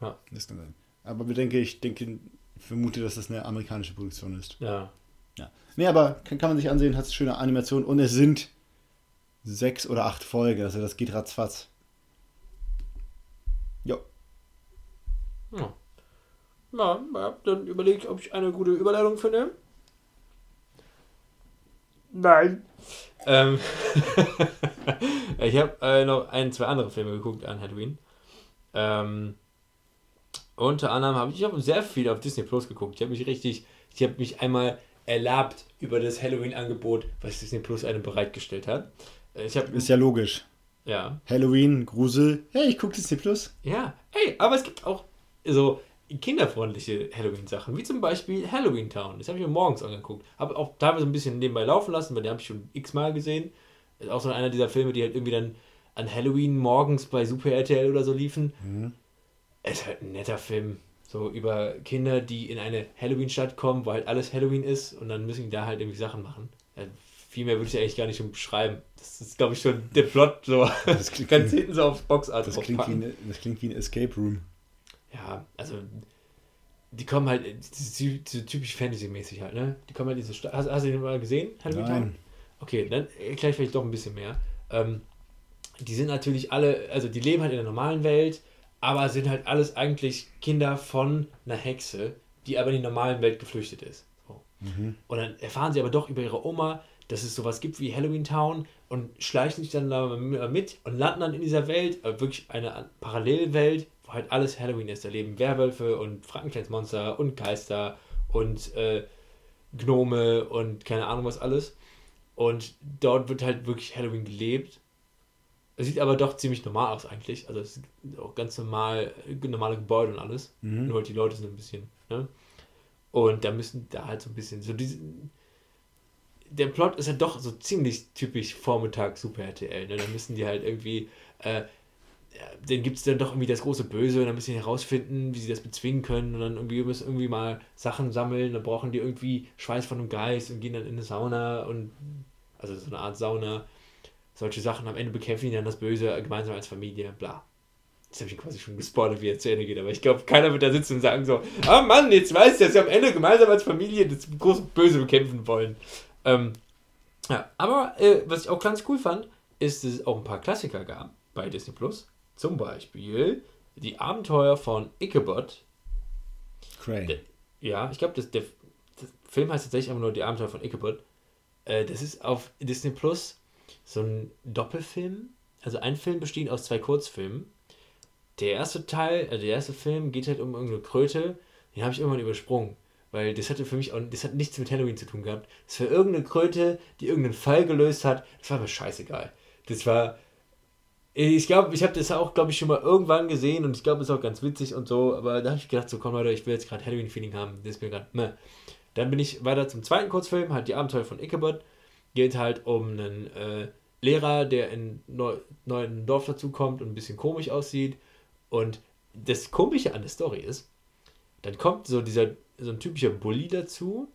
Ja.
Das kann sein. Aber bedenke, ich denke, vermute, dass das eine amerikanische Produktion ist. Ja. Ja. Nee, aber kann, kann man sich ansehen, hat schöne Animation und es sind sechs oder acht Folgen, also das geht ratzfatz.
Ja. Na, ja, dann überlege ich, ob ich eine gute Überleitung finde. Nein. Ähm, [laughs] ich habe äh, noch ein, zwei andere Filme geguckt an Halloween. Ähm, unter anderem habe ich, hab sehr viel auf Disney Plus geguckt. Ich habe mich richtig, ich habe mich einmal erlabt über das Halloween-Angebot, was Disney Plus einem bereitgestellt hat.
Äh, ich hab, Ist ja logisch. Ja. Halloween, Grusel. Hey, ich gucke Disney Plus.
Ja, hey, aber es gibt auch so kinderfreundliche Halloween-Sachen, wie zum Beispiel Halloween Town. Das habe ich mir morgens angeguckt. Habe auch teilweise ein bisschen nebenbei laufen lassen, weil den habe ich schon x-mal gesehen. Ist auch so einer dieser Filme, die halt irgendwie dann an Halloween morgens bei Super RTL oder so liefen. Mhm. Ist halt ein netter Film. So über Kinder, die in eine Halloween-Stadt kommen, wo halt alles Halloween ist und dann müssen die da halt irgendwie Sachen machen. Ja, viel mehr würde ich eigentlich gar nicht beschreiben. Das ist, glaube ich, schon der Plot so. Das klingt [laughs] ganz hinten so auf Boxart.
Das klingt, wie ein, das klingt wie ein Escape Room
ja, also die kommen halt, so typisch Fantasy-mäßig halt, ne? Die kommen halt diese Stadt. Hast, hast, du den mal gesehen? Halloween Nein. Town? Okay, dann erkläre ich vielleicht doch ein bisschen mehr. Ähm, die sind natürlich alle, also die leben halt in der normalen Welt, aber sind halt alles eigentlich Kinder von einer Hexe, die aber in die normalen Welt geflüchtet ist. So. Mhm. Und dann erfahren sie aber doch über ihre Oma, dass es sowas gibt wie Halloween Town und schleichen sich dann da mit und landen dann in dieser Welt, äh, wirklich eine Parallelwelt, wo halt alles Halloween ist. Da leben Werwölfe und Frankensteinsmonster und Geister und äh, Gnome und keine Ahnung was alles. Und dort wird halt wirklich Halloween gelebt. Es sieht aber doch ziemlich normal aus eigentlich. Also es ist auch ganz normal, normale Gebäude und alles. Mhm. Nur halt die Leute sind ein bisschen, ne? Und da müssen da halt so ein bisschen, so diese, der Plot ist ja doch so ziemlich typisch Vormittag Super RTL, ne? Da müssen die halt irgendwie äh, dann gibt es dann doch irgendwie das große Böse und dann müssen sie herausfinden, wie sie das bezwingen können und dann irgendwie müssen irgendwie mal Sachen sammeln, dann brauchen die irgendwie Schweiß von einem Geist und gehen dann in eine Sauna und also so eine Art Sauna. Solche Sachen am Ende bekämpfen die dann das Böse gemeinsam als Familie, bla. Jetzt habe ich quasi schon gespoilert, wie er zu Ende geht, aber ich glaube, keiner wird da sitzen und sagen so, ah Mann, jetzt weiß ich, dass sie am Ende gemeinsam als Familie das große Böse bekämpfen wollen. Ähm, ja, aber äh, was ich auch ganz cool fand, ist, dass es auch ein paar Klassiker gab bei Disney Plus. Zum Beispiel die Abenteuer von Ichabod. Crane. Ja, ich glaube, der, Film heißt tatsächlich einfach nur Die Abenteuer von Ichabod. Äh, das ist auf Disney Plus so ein Doppelfilm. Also ein Film besteht aus zwei Kurzfilmen. Der erste Teil, also der erste Film geht halt um irgendeine Kröte. Den habe ich irgendwann übersprungen. Weil das hatte für mich auch, das hat nichts mit Halloween zu tun gehabt. Das war irgendeine Kröte, die irgendeinen Fall gelöst hat. Das war mir scheißegal. Das war, ich glaube, ich habe das auch, glaube ich, schon mal irgendwann gesehen und ich glaube, es ist auch ganz witzig und so, aber da habe ich gedacht, so komm Leute, ich will jetzt gerade Halloween-Feeling haben, das ist mir gerade, ne. Dann bin ich weiter zum zweiten Kurzfilm, halt die Abenteuer von Ichabod. Geht halt um einen äh, Lehrer, der in neu, neuen Dorf dazukommt und ein bisschen komisch aussieht. Und das Komische an der Story ist, dann kommt so dieser, so ein typischer Bully dazu,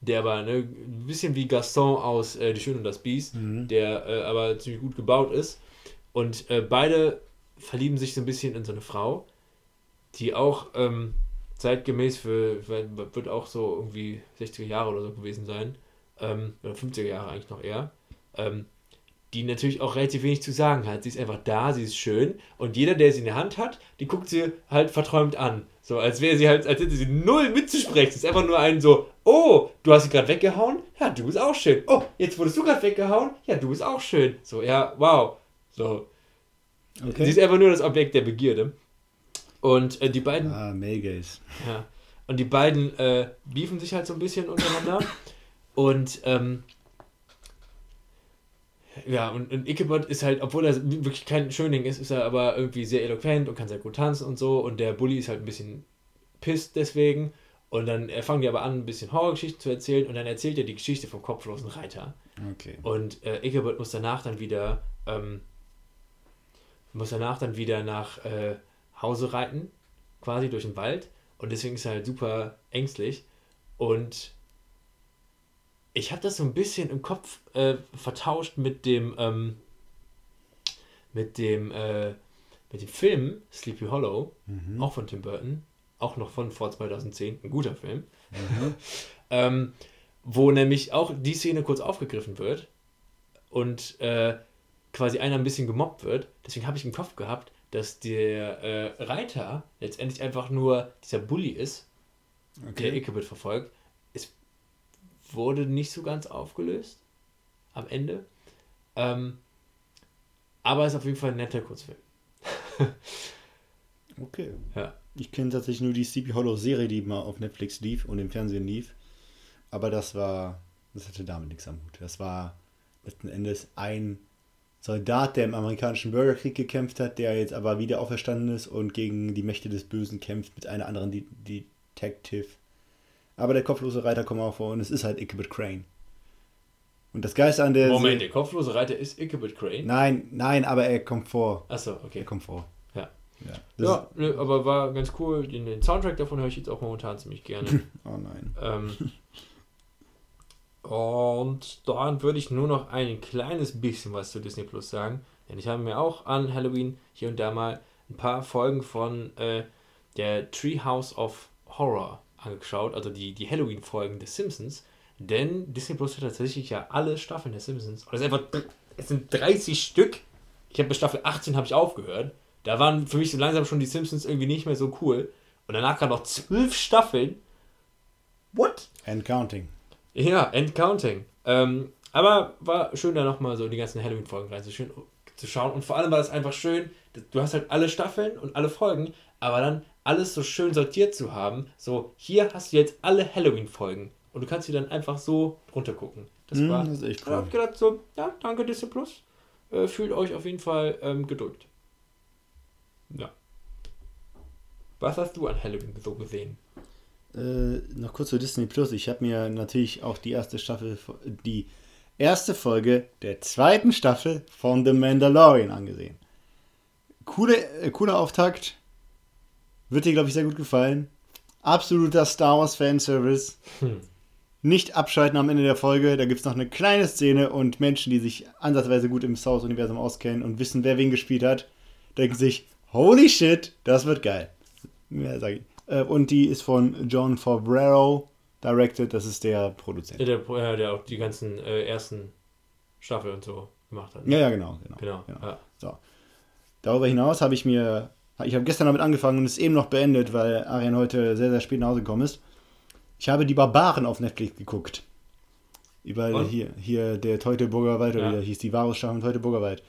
der aber ne, ein bisschen wie Gaston aus äh, Die Schöne und das Biest, mhm. der äh, aber ziemlich gut gebaut ist. Und äh, beide verlieben sich so ein bisschen in so eine Frau, die auch ähm, zeitgemäß für, wird auch so irgendwie 60er Jahre oder so gewesen sein, ähm, oder 50er Jahre eigentlich noch eher, ähm, die natürlich auch relativ wenig zu sagen hat. Sie ist einfach da, sie ist schön und jeder, der sie in der Hand hat, die guckt sie halt verträumt an. So, als wäre sie halt, als hätte sie null mitzusprechen. Es ist einfach nur ein so, oh, du hast sie gerade weggehauen? Ja, du bist auch schön. Oh, jetzt wurdest du gerade weggehauen? Ja, du bist auch schön. So, ja, wow. So. Okay. Sie ist einfach nur das Objekt der Begierde. Und äh, die beiden.
Ah, Maygays.
Ja. Und die beiden äh, beefen sich halt so ein bisschen untereinander. und ähm, ja, und, und Ichabod ist halt, obwohl er wirklich kein Schöning ist, ist er aber irgendwie sehr eloquent und kann sehr gut tanzen und so. Und der Bully ist halt ein bisschen pisst deswegen. Und dann fangen die aber an, ein bisschen Horrorgeschichten zu erzählen. Und dann erzählt er die Geschichte vom kopflosen Reiter.
Okay.
Und äh, Ichabod muss danach dann wieder, ähm, muss danach dann wieder nach äh, Hause reiten, quasi durch den Wald. Und deswegen ist er halt super ängstlich. Und ich habe das so ein bisschen im Kopf äh, vertauscht mit dem ähm, mit dem äh, mit dem Film Sleepy Hollow, mhm. auch von Tim Burton, auch noch von vor 2010, ein guter Film, mhm. [laughs] ähm, wo nämlich auch die Szene kurz aufgegriffen wird und äh, quasi einer ein bisschen gemobbt wird. Deswegen habe ich im Kopf gehabt, dass der äh, Reiter letztendlich einfach nur dieser Bully ist, okay. der Ichabod verfolgt wurde nicht so ganz aufgelöst am Ende. Ähm, aber ist auf jeden Fall ein netter Kurzfilm. [laughs]
okay.
Ja.
Ich kenne tatsächlich nur die Sleepy Hollow Serie, die mal auf Netflix lief und im Fernsehen lief. Aber das war, das hatte damit nichts am Hut. Das war letzten Endes ein Soldat, der im amerikanischen Bürgerkrieg gekämpft hat, der jetzt aber wieder auferstanden ist und gegen die Mächte des Bösen kämpft mit einer anderen Detective aber der kopflose Reiter kommt auch vor und es ist halt Ichabod Crane. Und das Geist an der.
Moment, der kopflose Reiter ist Ichabod Crane?
Nein, nein, aber er kommt vor.
Achso, okay.
Er kommt vor.
Ja. Ja, ja aber war ganz cool. Den, den, Soundtrack davon höre ich jetzt auch momentan ziemlich gerne. [laughs]
oh nein.
Ähm, [laughs] und dann würde ich nur noch ein kleines bisschen was zu Disney Plus sagen. Denn ich habe mir auch an Halloween hier und da mal ein paar Folgen von äh, der Treehouse of Horror angeschaut, also die, die Halloween-Folgen des Simpsons. Denn Disney Plus hat tatsächlich ja alle Staffeln der Simpsons. Und es, sind 30 Stück. Ich habe bei Staffel 18 habe ich aufgehört. Da waren für mich so langsam schon die Simpsons irgendwie nicht mehr so cool. Und danach kamen noch zwölf Staffeln. What?
And counting.
Ja, and counting. Ähm, aber war schön, da nochmal so die ganzen Halloween-Folgen reinzuschauen. Und vor allem war das einfach schön, du hast halt alle Staffeln und alle Folgen, aber dann alles so schön sortiert zu haben. So, hier hast du jetzt alle Halloween-Folgen und du kannst sie dann einfach so runtergucken. Das
mm, war. Das ist echt cool.
Ich hab gedacht so, ja, danke Disney Plus. Äh, fühlt euch auf jeden Fall ähm, gedrückt. Ja. Was hast du an Halloween so gesehen?
Äh, noch kurz zu Disney Plus. Ich habe mir natürlich auch die erste Staffel, die erste Folge der zweiten Staffel von The Mandalorian angesehen. Coole, äh, cooler Auftakt. Wird dir, glaube ich, sehr gut gefallen. Absoluter Star Wars Fanservice. Hm. Nicht abschalten am Ende der Folge. Da gibt es noch eine kleine Szene und Menschen, die sich ansatzweise gut im Star Wars-Universum auskennen und wissen, wer wen gespielt hat, denken sich, Holy shit, das wird geil. Ja, sag ich. Äh, und die ist von John Favreau directed, das ist der Produzent.
Der, der, der auch die ganzen äh, ersten Staffeln und so gemacht hat.
Ja, ja, genau. Genau.
Genau.
genau.
Ja.
So. Darüber hinaus habe ich mir, ich habe gestern damit angefangen und es eben noch beendet, weil Arian heute sehr, sehr spät nach Hause gekommen ist. Ich habe die Barbaren auf Netflix geguckt. Über
Und?
hier, hier der Teutoburger Wald, oder
Ja.
wie der hieß, die Varusstamm Teutoburger Wald.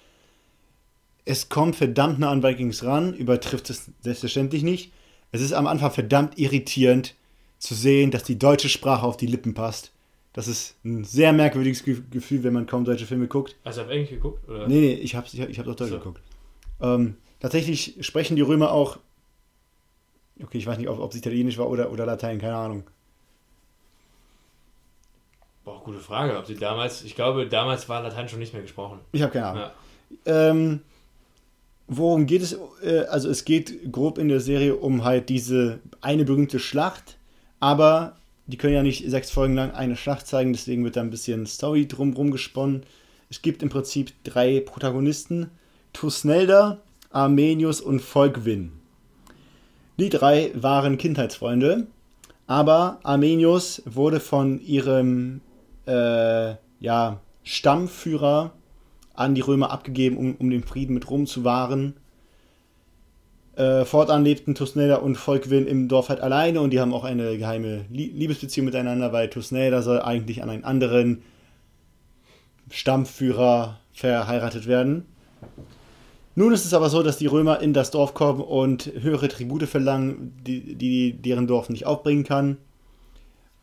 Es kommt verdammt nah an Vikings ran, übertrifft es selbstverständlich nicht. Es ist am Anfang verdammt irritierend zu sehen, dass die deutsche Sprache auf die Lippen passt. Das ist ein sehr merkwürdiges Ge- Gefühl, wenn man kaum deutsche Filme guckt.
Hast du auf Englisch geguckt? Oder?
Nee, nee, ich hab's, ich, hab- ich hab doch Deutsch
So.
geguckt. Ähm, tatsächlich sprechen die Römer auch. Okay, ich weiß nicht, ob ob es Italienisch war oder, oder Latein, keine Ahnung.
Boah, gute Frage. Ob sie damals, ich glaube, damals war Latein schon nicht mehr gesprochen.
Ich habe keine Ahnung.
Ja.
Ähm, worum geht es? Äh, also es geht grob in der Serie um halt diese eine berühmte Schlacht, aber die können ja nicht sechs Folgen lang eine Schlacht zeigen, deswegen wird da ein bisschen Story drumherum gesponnen. Es gibt im Prinzip drei Protagonisten, Tusnelda, Armenius und Volkwin. Die drei waren Kindheitsfreunde, aber Armenius wurde von ihrem äh, ja, Stammführer an die Römer abgegeben, um, um den Frieden mit Rom zu wahren. Äh, fortan lebten Tusnelda und Volkwin im Dorf halt alleine und die haben auch eine geheime Lie Liebesbeziehung miteinander, weil Tusnelda soll eigentlich an einen anderen Stammführer verheiratet werden. Nun ist es aber so, dass die Römer in das Dorf kommen und höhere Tribute verlangen, die, die deren Dorf nicht aufbringen kann.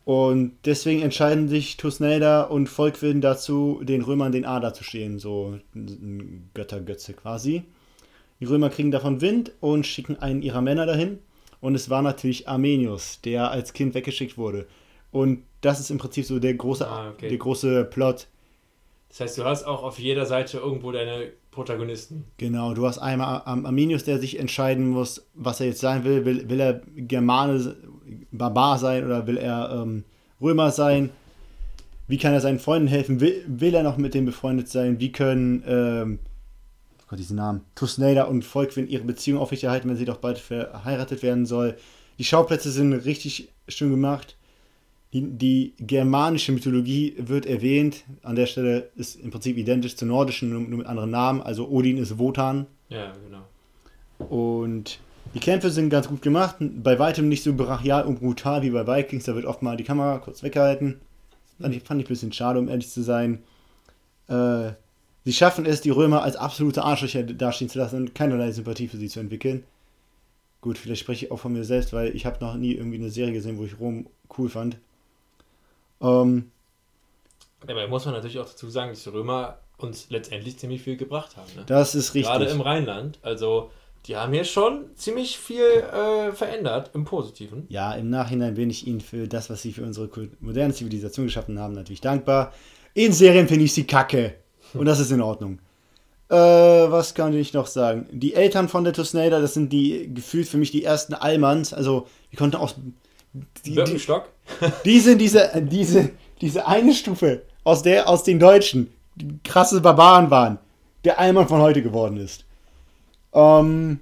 Und deswegen entscheiden sich Tusnelda und Volkwin dazu, den Römern den Ader zu stehen, so ein Göttergötze quasi. Die Römer kriegen davon Wind und schicken einen ihrer Männer dahin. Und es war natürlich Armenius, der als Kind weggeschickt wurde. Und das ist im Prinzip so der große,
Ah, okay.
der große Plot.
Das heißt, du hast auch auf jeder Seite irgendwo deine Protagonisten.
Genau, du hast einmal Arminius, der sich entscheiden muss, was er jetzt sein will. Will, will er Germane, Barbar sein oder will er ähm, Römer sein? Wie kann er seinen Freunden helfen? Will, will er noch mit denen befreundet sein? Wie können, ähm, oh Gott, diesen Namen, Tusnelda und Volkwin ihre Beziehung aufrechterhalten, wenn sie doch bald verheiratet werden soll? Die Schauplätze sind richtig schön gemacht. Die, die germanische Mythologie wird erwähnt. An der Stelle ist im Prinzip identisch zur nordischen, nur, nur mit anderen Namen. Also Odin ist Wotan.
Ja, genau.
Und die Kämpfe sind ganz gut gemacht. Bei weitem nicht so brachial und brutal wie bei Vikings. Da wird oft mal die Kamera kurz weggehalten. Fand ich, fand ich ein bisschen schade, um ehrlich zu sein. Äh, sie schaffen es, die Römer als absolute Arschlöcher dastehen zu lassen und keinerlei Sympathie für sie zu entwickeln. Gut, vielleicht spreche ich auch von mir selbst, weil ich habe noch nie irgendwie eine Serie gesehen, wo ich Rom cool fand. Ähm,
Dabei muss man natürlich auch dazu sagen, dass die Römer uns letztendlich ziemlich viel gebracht haben. Ne?
das ist richtig.
Gerade im Rheinland. Also, die haben hier schon ziemlich viel äh, verändert im Positiven.
Ja, im Nachhinein bin ich ihnen für das, was sie für unsere moderne Zivilisation geschaffen haben, natürlich dankbar. In Serien finde ich sie kacke. Und das ist in Ordnung. Äh, was kann ich noch sagen? Die Eltern von der Tusnelda, das sind die gefühlt für mich die ersten Allmanns. Also, die konnten aus. Die, die,
Birkenstock. [laughs]
die sind diese, diese, diese eine Stufe, aus der aus den Deutschen die krasse Barbaren waren, der Allmann von heute geworden ist. Ähm,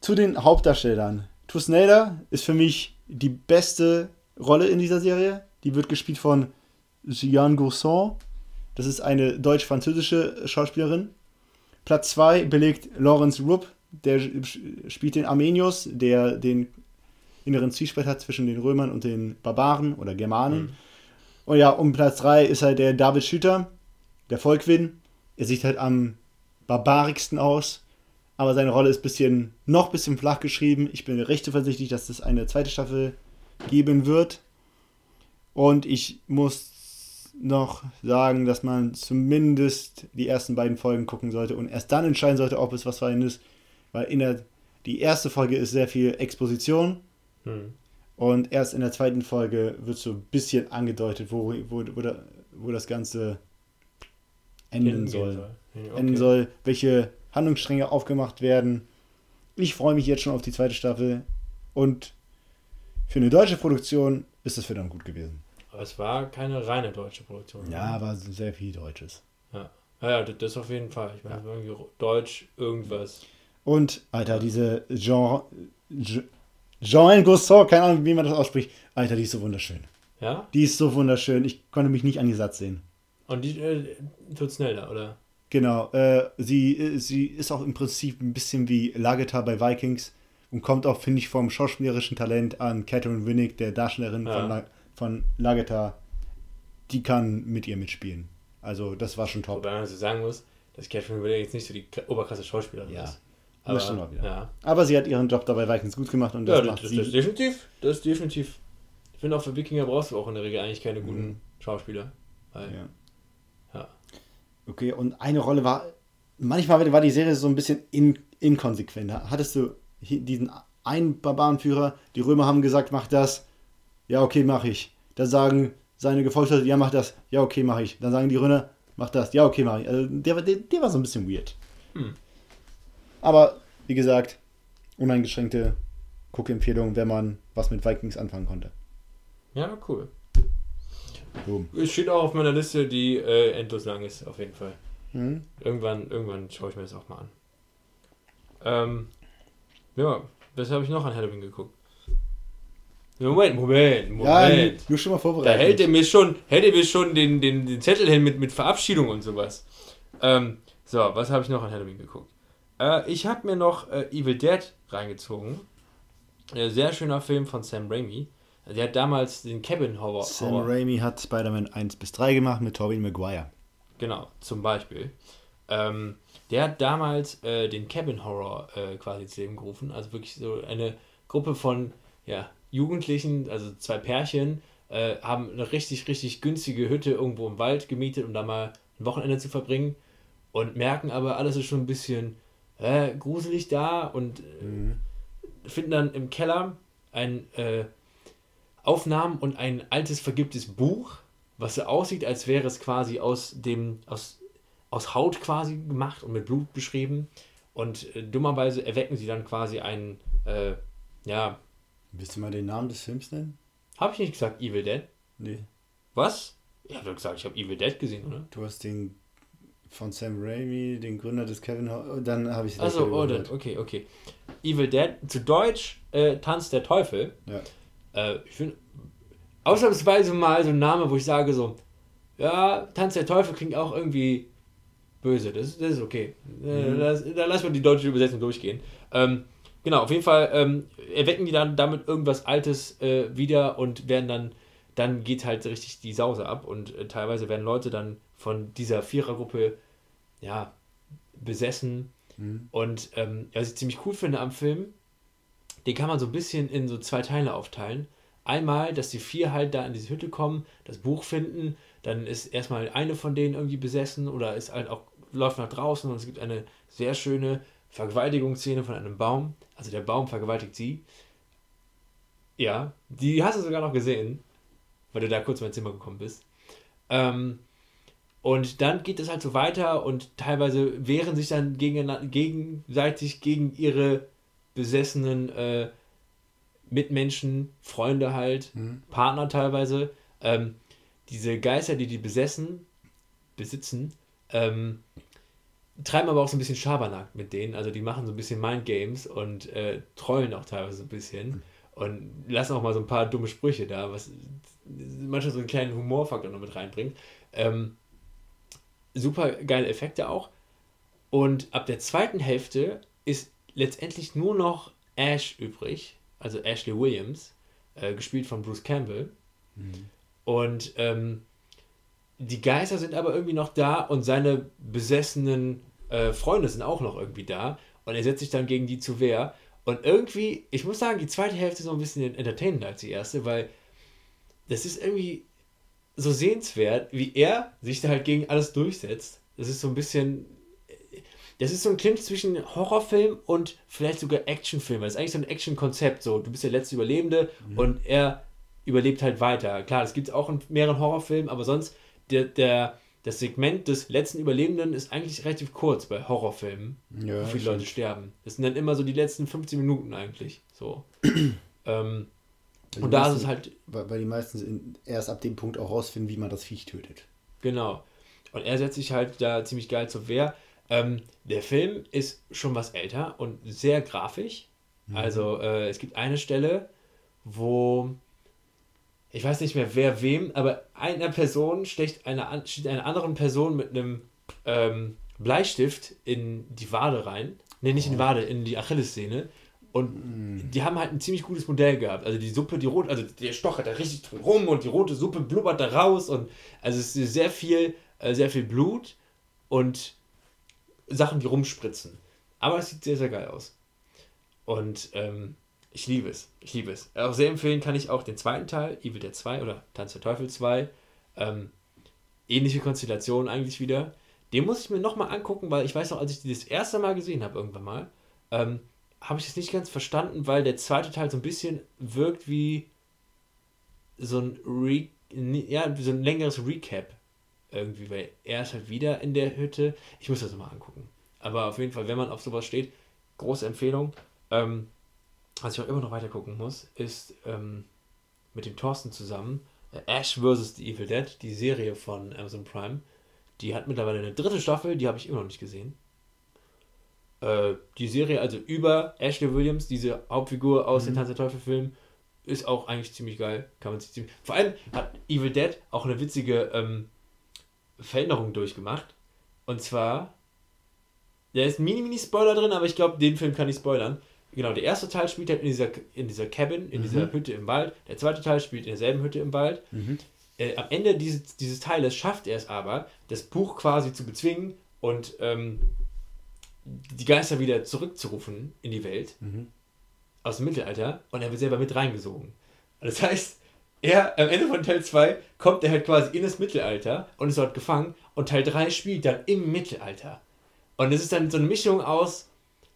zu den Hauptdarstellern. Tusnelda ist für mich die beste Rolle in dieser Serie. Die wird gespielt von Jeanne Gourson. Das ist eine deutsch-französische Schauspielerin. Platz 2 belegt Lawrence Rupp. Der spielt den Armenius, der den inneren Zwiespalt hat zwischen den Römern und den Barbaren oder Germanen.
Mhm.
Und ja, um Platz 3 ist halt der David Schüter, der Volkwin. Er sieht halt am barbarigsten aus, aber seine Rolle ist bisschen, noch ein bisschen flach geschrieben. Ich bin recht zuversichtlich, dass es eine zweite Staffel geben wird. Und ich muss noch sagen, dass man zumindest die ersten beiden Folgen gucken sollte und erst dann entscheiden sollte, ob es was für einen ist. Weil in der, die erste Folge ist sehr viel Exposition
Hm.
und erst in der zweiten Folge wird so ein bisschen angedeutet, wo, wo, wo, da, wo das Ganze enden
Hingehen
soll.
Ja,
Enden
okay.
soll, welche Handlungsstränge aufgemacht werden. Ich freue mich jetzt schon auf die zweite Staffel und für eine deutsche Produktion ist es verdammt gut gewesen.
Aber es war keine reine deutsche Produktion.
Ja, aber sehr viel Deutsches.
Ja, ja, das, das auf jeden Fall. Ich meine,
Ja.
irgendwie Deutsch, irgendwas.
Und, Alter, diese Jean. Jean Gusson, keine Ahnung, wie man das ausspricht. Alter, die ist so wunderschön. Ja? Die ist so wunderschön. Ich konnte mich nicht an die Satz sehen.
Und die äh, tut schneller, oder?
Genau. Äh, sie, äh, sie ist auch im Prinzip ein bisschen wie Lageta bei Vikings und kommt auch, finde ich, vom schauspielerischen Talent an Catherine Winnick, der Darstellerin ja. von, La von Lageta. Die kann mit ihr mitspielen. Also, das war schon top.
Wobei man so sagen muss, dass Catherine Winnick jetzt nicht so die Oberklasse Schauspielerin ja. ist. Aber,
das wieder. Ja. Aber sie hat ihren Job dabei Vikings gut gemacht und das ja,
macht das, sie. Das ist definitiv. Das ist definitiv. Ich finde auch für Wikinger brauchst du auch in der Regel eigentlich keine guten mhm. Schauspieler. Weil, ja.
Okay, und eine Rolle war. Manchmal war die Serie so ein bisschen in, inkonsequent. Hattest du diesen einen Barbarenführer, die Römer haben gesagt, mach das. Ja, okay, mach ich. Dann sagen seine Gefolgsleute, ja, mach das. Ja, okay, mach ich. Dann sagen die Römer, mach das. Ja, okay, mach ich. Also der, der, der war so ein bisschen weird. Hm. Aber wie gesagt, uneingeschränkte Guckempfehlung, wenn man was mit Vikings anfangen konnte.
Ja, cool. Boom. Es steht auch auf meiner Liste, die äh, endlos lang ist, auf jeden Fall. Mhm. Irgendwann, irgendwann schaue ich mir das auch mal an. Ähm, ja, was habe ich noch an Halloween geguckt? Moment, Moment, Moment. Ja, nur schon mal vorbereitet. Da hält er mir schon, hält er mir schon den, den, den Zettel hin mit, mit Verabschiedung und sowas. Ähm, so, was habe ich noch an Halloween geguckt? Äh, ich habe mir noch äh, Evil Dead reingezogen. Äh, sehr schöner Film von Sam Raimi. Der hat damals den Cabin Horror.
Sam Horror. Raimi hat Spider-Man 1 bis 3 gemacht mit Tobey Maguire.
Genau, zum Beispiel. Ähm, der hat damals äh, den Cabin Horror äh, quasi ins Leben gerufen. Also wirklich so eine Gruppe von ja, Jugendlichen, also zwei Pärchen, äh, haben eine richtig, richtig günstige Hütte irgendwo im Wald gemietet, um da mal ein Wochenende zu verbringen. Und merken aber, alles ist schon ein bisschen äh, gruselig da und äh, mhm. finden dann im Keller ein äh, Aufnahmen und ein altes vergibtes Buch, was so aussieht, als wäre es quasi aus dem aus, aus Haut quasi gemacht und mit Blut beschrieben. Und äh, dummerweise erwecken sie dann quasi einen, äh, ja.
Willst du mal den Namen des Films nennen?
Habe ich nicht gesagt, Evil Dead? Nee. Was? Ich habe doch gesagt, ich habe Evil Dead gesehen, oder?
Du hast den von Sam Raimi, den Gründer des Kevin Ho dann habe ich es
Also, oh, okay, okay. Evil Dead, zu Deutsch äh, Tanz der Teufel. Ja. Äh, ich finde, ausnahmsweise mal so ein Name, wo ich sage so, ja, Tanz der Teufel klingt auch irgendwie böse, das, das ist okay. Äh, mhm. Das, da lassen wir die deutsche Übersetzung durchgehen. Ähm, genau, auf jeden Fall ähm, erwecken die dann damit irgendwas Altes äh, wieder und werden dann, dann geht halt richtig die Sause ab und äh, teilweise werden Leute dann von dieser Vierergruppe ja, besessen. Mhm. Und ähm, was ich ziemlich cool finde am Film, den kann man so ein bisschen in so zwei Teile aufteilen. Einmal, dass die vier halt da in diese Hütte kommen, das Buch finden, dann ist erstmal eine von denen irgendwie besessen oder ist halt auch, läuft nach draußen und es gibt eine sehr schöne Vergewaltigungsszene von einem Baum. Also der Baum vergewaltigt sie. Ja, die hast du sogar noch gesehen, weil du da kurz in mein Zimmer gekommen bist. Ähm, und dann geht es halt so weiter und teilweise wehren sich dann gegen, gegenseitig gegen ihre besessenen äh, Mitmenschen, Freunde halt, mhm. Partner teilweise. Ähm, diese Geister, die die besessen, besitzen, ähm, treiben aber auch so ein bisschen Schabernack mit denen. Also die machen so ein bisschen Mindgames und äh, trollen auch teilweise so ein bisschen. Mhm. Und lassen auch mal so ein paar dumme Sprüche da, was manchmal so einen kleinen Humorfaktor noch mit reinbringt. Ähm, super geile Effekte auch. Und ab der zweiten Hälfte ist letztendlich nur noch Ash übrig, also Ashley Williams, äh, gespielt von Bruce Campbell. Mhm. Und ähm, die Geister sind aber irgendwie noch da und seine besessenen äh, Freunde sind auch noch irgendwie da. Und er setzt sich dann gegen die zu Wehr. Und irgendwie, ich muss sagen, die zweite Hälfte ist noch ein bisschen entertainender als die erste, weil das ist irgendwie so sehenswert, wie er sich da halt gegen alles durchsetzt. Das ist so ein bisschen. Das ist so ein Clinch zwischen Horrorfilm und vielleicht sogar Actionfilm. Das ist eigentlich so ein Action-Konzept. So, du bist der letzte Überlebende mhm. und er überlebt halt weiter. Klar, das gibt es auch in mehreren Horrorfilmen, aber sonst der, der, das Segment des letzten Überlebenden ist eigentlich relativ kurz bei Horrorfilmen, ja, wo viele Leute sterben. Das sind dann immer so die letzten 15 Minuten eigentlich. So. [clears throat] ähm,
weil und da meisten, ist es halt. Weil die meisten erst ab dem Punkt auch rausfinden, wie man das Viech tötet.
Genau. Und er setzt sich halt da ziemlich geil zur Wehr. Ähm, der Film ist schon was älter und sehr grafisch. Mhm. Also äh, es gibt eine Stelle, wo ich weiß nicht mehr wer wem, aber einer Person stecht eine, steht einer anderen Person mit einem ähm, Bleistift in die Wade rein. Ne, nicht in die oh. Wade, in die Achillessehne. Und mm. die haben halt ein ziemlich gutes Modell gehabt. Also die Suppe, die rote, also der stochert da richtig drin rum und die rote Suppe blubbert da raus. Und also es ist sehr viel, äh, sehr viel Blut und Sachen, die rumspritzen. Aber es sieht sehr, sehr geil aus. Und ähm, ich liebe es. Ich liebe es. Auch sehr empfehlen kann ich auch den zweiten Teil, Evil Dead 2 oder Tanz der Teufel 2. Ähm, ähnliche Konstellation eigentlich wieder. Den muss ich mir nochmal angucken, weil ich weiß noch, als ich die das erste Mal gesehen habe, irgendwann mal, ähm, habe ich das nicht ganz verstanden, weil der zweite Teil so ein bisschen wirkt wie so ein, Re ja, so ein längeres Recap irgendwie, weil er ist halt wieder in der Hütte. Ich muss das nochmal angucken. Aber auf jeden Fall, wenn man auf sowas steht, große Empfehlung. Ähm, was ich auch immer noch weiter gucken muss, ist ähm, mit dem Thorsten zusammen äh, Ash vs. The Evil Dead, die Serie von Amazon Prime. Die hat mittlerweile eine dritte Staffel, die habe ich immer noch nicht gesehen. Äh, die Serie, also über Ashley Williams, diese Hauptfigur aus mhm. den Tanz der Teufel-Filmen, ist auch eigentlich ziemlich geil. Kann man sich ziemlich. Vor allem hat Evil Dead auch eine witzige ähm, Veränderung durchgemacht. Und zwar, da ist ein Mini-Mini-Spoiler drin, aber ich glaube, den Film kann ich spoilern. Genau, der erste Teil spielt halt in dieser, in dieser Cabin, in mhm. dieser Hütte im Wald. Der zweite Teil spielt in derselben Hütte im Wald. Mhm. Äh, am Ende dieses, dieses Teiles schafft er es aber, das Buch quasi zu bezwingen und ähm, die Geister wieder zurückzurufen in die Welt mhm. aus dem Mittelalter und er wird selber mit reingesogen. Das heißt, er am Ende von Teil 2 kommt er halt quasi in das Mittelalter und ist dort gefangen und Teil 3 spielt dann im Mittelalter. Und es ist dann so eine Mischung aus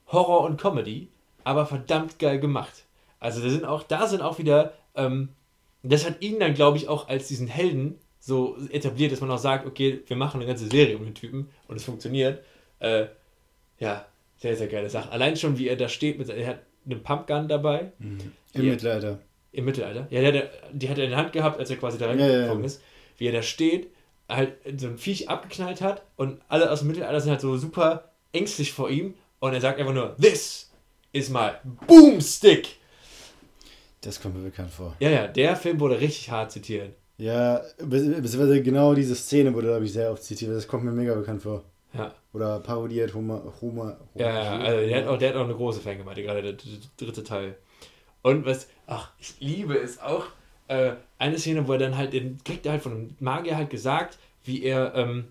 Horror und Comedy, aber verdammt geil gemacht. Also da sind auch, da sind auch wieder, ähm, das hat ihn dann, glaube ich, auch als diesen Helden so etabliert, dass man auch sagt, okay, wir machen eine ganze Serie um den Typen und es funktioniert. Äh, ja, sehr, sehr geile Sache. Allein schon, wie er da steht, mit, er hat eine Pumpgun dabei. Mhm. Im Mittelalter. Im Mittelalter. Ja, die hat, er, die hat er in der Hand gehabt, als er quasi da reingekommen ja, ist. Wie er da steht, halt so ein Viech abgeknallt hat und alle aus dem Mittelalter sind halt so super ängstlich vor ihm und er sagt einfach nur, this is my Boomstick.
Das kommt mir bekannt vor.
Ja, ja, der Film wurde richtig hart zitiert.
Ja, beziehungsweise genau diese Szene wurde, glaube ich, sehr oft zitiert. Das kommt mir mega bekannt vor. Ja. Oder parodiert Homer. Homer, Homer
ja, ja, also der hat, auch, der hat auch eine große Fangemeinde, gerade der dritte Teil. Und was, ach, ich liebe es auch, äh, eine Szene, wo er dann halt, den kriegt er halt von einem Magier halt gesagt, wie er, ähm,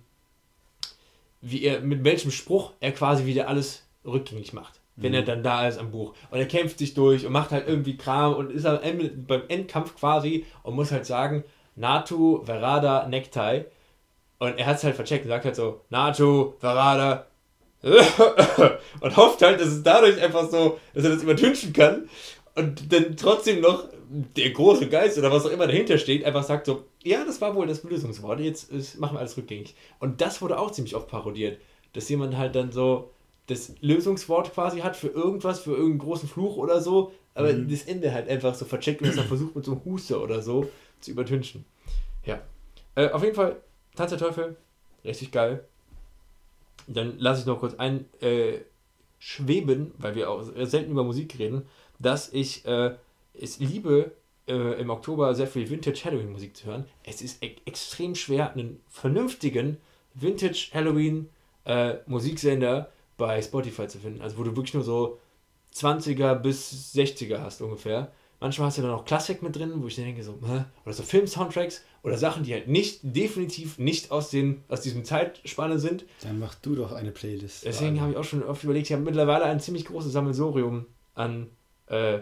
wie er, mit welchem Spruch er quasi wieder alles rückgängig macht wenn er mhm. dann da ist am Buch. Und er kämpft sich durch und macht halt irgendwie Kram und ist am Ende, beim Endkampf quasi und muss halt sagen, Natu, Verada, Necktie. Und er hat es halt vercheckt und sagt halt so, Natu, Verada. [laughs] und hofft halt, dass es dadurch einfach so, dass er das übertünchen kann. Und dann trotzdem noch der große Geist oder was auch immer dahinter steht, einfach sagt so, ja, das war wohl das Lösungswort, jetzt machen wir alles rückgängig. Und das wurde auch ziemlich oft parodiert. Dass jemand halt dann so, das Lösungswort quasi hat für irgendwas, für irgendeinen großen Fluch oder so, aber mhm. das Ende halt einfach so vercheckt und das dann versucht mit so einem Huster oder so zu übertünchen. Ja. Äh, auf jeden Fall, Tanz der Teufel, richtig geil. Dann lasse ich noch kurz ein äh, schweben, weil wir auch selten über Musik reden, dass ich äh, es liebe, äh, im Oktober sehr viel Vintage Halloween Musik zu hören. Es ist e extrem schwer, einen vernünftigen Vintage Halloween äh, Musiksender bei Spotify zu finden. Also wo du wirklich nur so 20er bis 60er hast ungefähr. Manchmal hast du dann auch Klassik mit drin, wo ich denke so, Hä? oder so Film-Soundtracks oder Sachen, die halt nicht, definitiv nicht aus, den, aus diesem Zeitspanne sind.
Dann mach du doch eine Playlist.
Deswegen habe ich auch schon oft überlegt, ich habe mittlerweile ein ziemlich großes Sammelsorium an äh,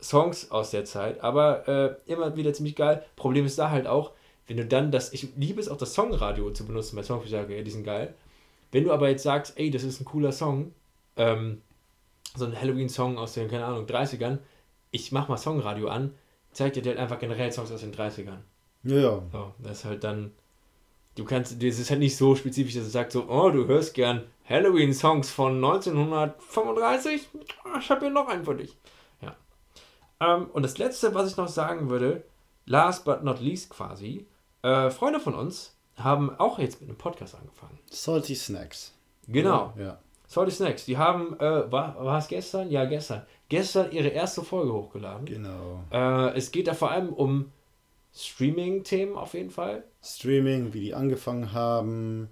Songs aus der Zeit, aber äh, immer wieder ziemlich geil. Problem ist da halt auch, wenn du dann das, ich liebe es auch das Songradio zu benutzen bei Songs, ich sage, ja, die sind geil. Wenn du aber jetzt sagst, ey, das ist ein cooler Song, ähm, so ein Halloween-Song aus den, keine Ahnung, 30ern, ich mach mal Songradio an, zeigt dir halt einfach generell Songs aus den 30ern. Ja, ja. So, das ist halt dann, du kannst, das ist halt nicht so spezifisch, dass du sagst so, oh, du hörst gern Halloween-Songs von 1935, ich habe hier noch einen für dich. Ja. Ähm, und das letzte, was ich noch sagen würde, last but not least quasi, äh, Freunde von uns haben auch jetzt mit einem Podcast angefangen.
Salty Snacks.
Genau. Ja. Salty Snacks, die haben, äh, war es gestern? Ja, gestern. Gestern ihre erste Folge hochgeladen. Genau. Äh, es geht da vor allem um Streaming-Themen auf jeden Fall.
Streaming, wie die angefangen haben,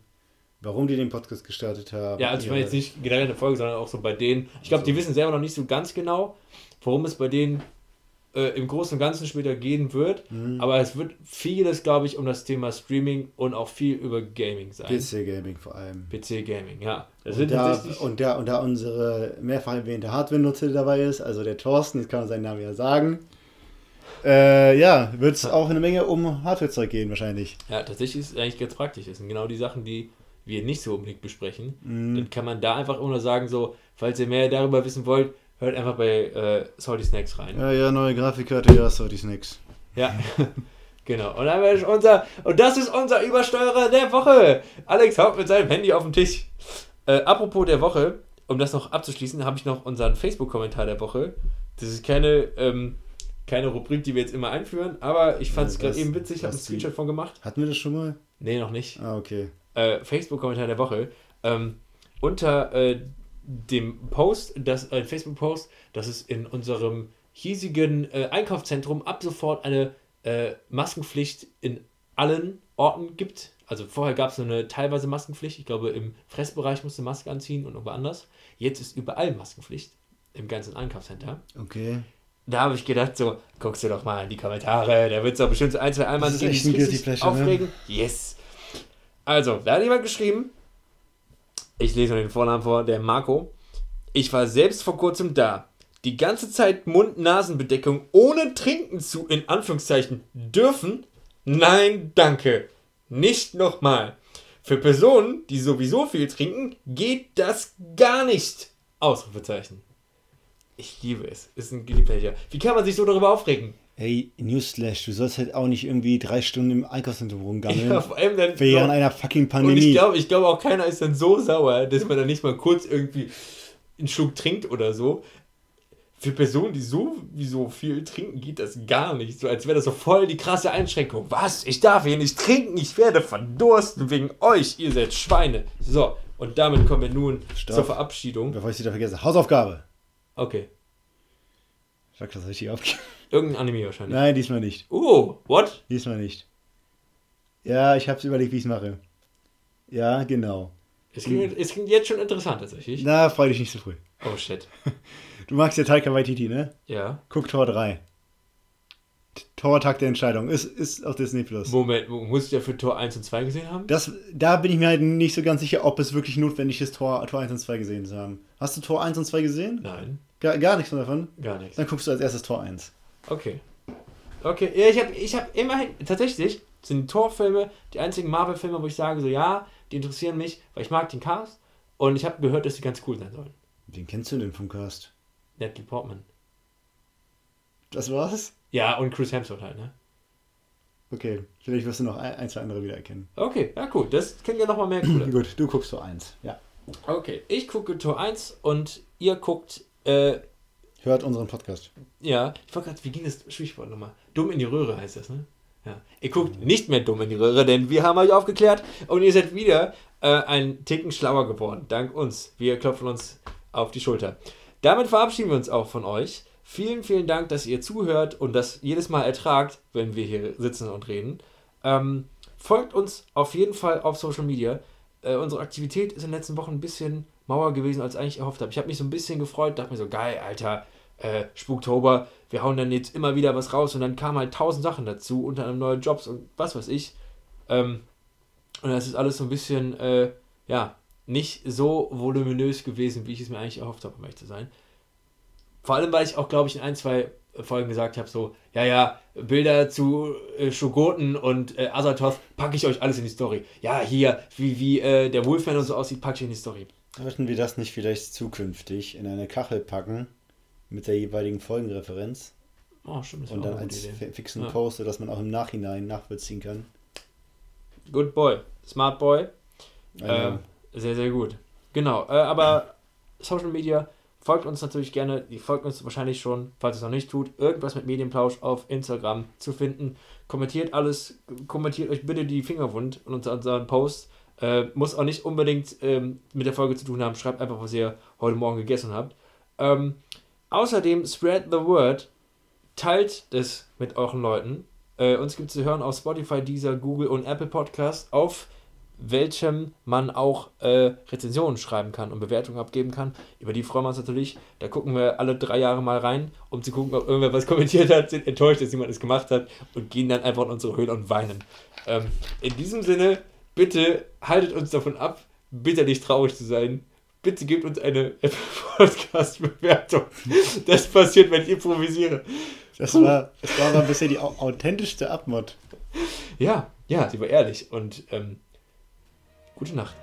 warum die den Podcast gestartet haben.
Ja, also ich meine jetzt nicht generell eine Folge, sondern auch so bei denen. Ich glaube, so. die wissen selber noch nicht so ganz genau, worum es bei denen äh, im Großen und Ganzen später gehen wird. Mhm. Aber es wird vieles, glaube ich, um das Thema Streaming und auch viel über Gaming sein.
PC-Gaming vor allem.
PC-Gaming, ja.
Das und, da, und, da, und da unsere mehrfach erwähnte Hardware-Nutzer dabei ist, also der Thorsten, jetzt kann man seinen Namen ja sagen. Äh, ja, wird es auch eine Menge um Hardware-Zeug gehen wahrscheinlich.
Ja, tatsächlich ist es eigentlich ganz praktisch. Das sind genau die Sachen, die wir nicht so unbedingt besprechen. Mhm. Dann kann man da einfach nur sagen, so, falls ihr mehr darüber wissen wollt, hört einfach bei äh, Salty Snacks rein.
Ja, ja, neue Grafikkarte, ja, Salty Snacks.
Ja, [laughs] genau. Und, dann ist unser, und das ist unser Übersteuerer der Woche. Alex haut mit seinem Handy auf den Tisch. Äh, apropos der Woche, um das noch abzuschließen, habe ich noch unseren Facebook-Kommentar der Woche. Das ist keine, ähm, keine Rubrik, die wir jetzt immer einführen, aber ich fand es gerade eben witzig, habe einen Screenshot von gemacht.
Hatten wir das schon mal?
Nee, noch nicht.
Ah, okay.
Äh, Facebook-Kommentar der Woche. Ähm, unter äh, dem Post, das, ein Facebook-Post, dass es in unserem hiesigen äh, Einkaufszentrum ab sofort eine äh, Maskenpflicht in allen Orten gibt. Also vorher gab es eine teilweise Maskenpflicht. Ich glaube, im Fressbereich musste Maske anziehen und irgendwo anders. Jetzt ist überall Maskenpflicht im ganzen Einkaufscenter.
Okay.
Da habe ich gedacht, so, guckst du doch mal in die Kommentare, da wird es doch bestimmt so ein, zwei Einmal gegen die ne? aufregen. Ne? Yes. Also, da hat jemand geschrieben, ich lese nur den Vornamen vor, der Marco. Ich war selbst vor kurzem da. Die ganze Zeit Mund-Nasen-Bedeckung ohne trinken zu, in Anführungszeichen, dürfen? Nein, danke. Nicht nochmal. Für Personen, die sowieso viel trinken, geht das gar nicht. Ausrufezeichen. Ich liebe es. Ist ein Guilty Wie kann man sich so darüber aufregen?
Hey, Newsflash, du sollst halt auch nicht irgendwie drei Stunden im Einkaufszentrum rumgammeln. Ja, vor allem dann. Während einer fucking Pandemie. Und
ich glaube ich glaub auch keiner ist dann so sauer, dass man dann nicht mal kurz irgendwie einen Schluck trinkt oder so. Für Personen, die sowieso viel trinken, geht das gar nicht. So als wäre das so voll die krasse Einschränkung. Was? Ich darf hier nicht trinken, ich werde verdursten wegen euch, ihr seid Schweine. So, und damit kommen wir nun Stopp. zur Verabschiedung.
Bevor ich sie da vergesse, Hausaufgabe.
Okay.
Sag das richtig aufgeben. [laughs]
Irgendein Anime wahrscheinlich.
Nein, diesmal nicht.
Oh, what?
Diesmal nicht. Ja, ich hab's überlegt, wie ich's mache. Ja, genau.
Es klingt, es klingt jetzt schon interessant tatsächlich.
Na, freu dich nicht so früh.
Oh shit. [laughs]
Du magst ja Taika Waititi, ne?
Ja.
Guck Tor 3. Tortag der Entscheidung. Ist, ist auf Disney Plus.
Moment, musst du ja für Tor 1 und 2 gesehen haben?
Das, da bin ich mir halt nicht so ganz sicher, ob es wirklich notwendig ist, Tor, Tor 1 und 2 gesehen zu haben. Hast du Tor 1 und 2 gesehen?
Nein.
Gar, gar nichts davon?
Gar nichts.
Dann guckst du als erstes Tor 1.
Okay. Okay, ja, ich habe ich hab immerhin, tatsächlich sind die Torfilme die einzigen Marvel-Filme, wo ich sage, so ja, die interessieren mich, weil ich mag den Cast und ich habe gehört, dass die ganz cool sein sollen.
Wen kennst du denn vom Cast?
Natalie Portman.
Das war's?
Ja, und Chris Hemsworth halt, ne?
Okay, vielleicht wirst du noch ein, zwei andere wiedererkennen.
Okay, ja cool, das klingt ja nochmal mehr cooler. [clears throat]
Gut, du guckst Tor 1, ja.
Okay, ich gucke Tor 1 und ihr guckt äh,
Hört unseren Podcast.
Ja, ich wollte gerade, wie ging das Sprichwort nochmal? Dumm in die Röhre heißt das, ne? Ja. Ihr guckt nicht mehr dumm in die Röhre, denn wir haben euch aufgeklärt und ihr seid wieder äh, ein Ticken schlauer geworden. Dank uns. Wir klopfen uns auf die Schulter. Damit verabschieden wir uns auch von euch. Vielen, vielen Dank, dass ihr zuhört und das jedes Mal ertragt, wenn wir hier sitzen und reden. Ähm, folgt uns auf jeden Fall auf Social Media. Äh, unsere Aktivität ist in den letzten Wochen ein bisschen mauer gewesen, als ich eigentlich erhofft habe. Ich habe mich so ein bisschen gefreut, dachte mir so, geil, Alter, äh, Spuktober, wir hauen dann jetzt immer wieder was raus und dann kamen halt tausend Sachen dazu, unter anderem neue Jobs und was weiß ich. Ähm, und das ist alles so ein bisschen, äh, ja, nicht so voluminös gewesen, wie ich es mir eigentlich erhofft habe, um ehrlich zu sein. Vor allem, weil ich auch, glaube ich, in ein, zwei Folgen gesagt habe, so, ja, ja, Bilder zu äh, Shogoten und äh, Azathoth packe ich euch alles in die Story. Ja, hier, wie, wie äh, der Wolfman und so aussieht, packe ich in die Story.
Sollten wir das nicht vielleicht zukünftig in eine Kachel packen mit der jeweiligen Folgenreferenz.
Oh, stimmt.
Und dann als Idee. fixen ja. Post, sodass man auch im Nachhinein nachvollziehen kann.
Good boy. Smart boy. Äh, sehr, sehr gut. Genau. Äh, aber Social Media, folgt uns natürlich gerne. Die folgt uns wahrscheinlich schon, falls es noch nicht tut. Irgendwas mit Medienplausch auf Instagram zu finden. Kommentiert alles. Kommentiert euch bitte die Finger wund unter unseren Posts. Äh, muss auch nicht unbedingt ähm, mit der Folge zu tun haben. Schreibt einfach, was ihr heute Morgen gegessen habt. Ähm, außerdem spread the word. Teilt das mit euren Leuten. Äh, uns gibt es zu hören auf Spotify, Deezer, Google und Apple Podcast, auf welchem man auch äh, Rezensionen schreiben kann und Bewertungen abgeben kann. Über die freuen wir uns natürlich. Da gucken wir alle drei Jahre mal rein, um zu gucken, ob irgendwer was [laughs] kommentiert hat, sind enttäuscht, dass jemand es gemacht hat und gehen dann einfach in unsere Höhle und weinen. Ähm, in diesem Sinne, bitte haltet uns davon ab, bitte nicht traurig zu sein. Bitte gebt uns eine [laughs] Podcast-Bewertung. Das passiert, wenn ich improvisiere.
Das war, das war aber bisschen die authentischste Abmod.
Ja, ja, sie war ehrlich und ähm, gute Nacht.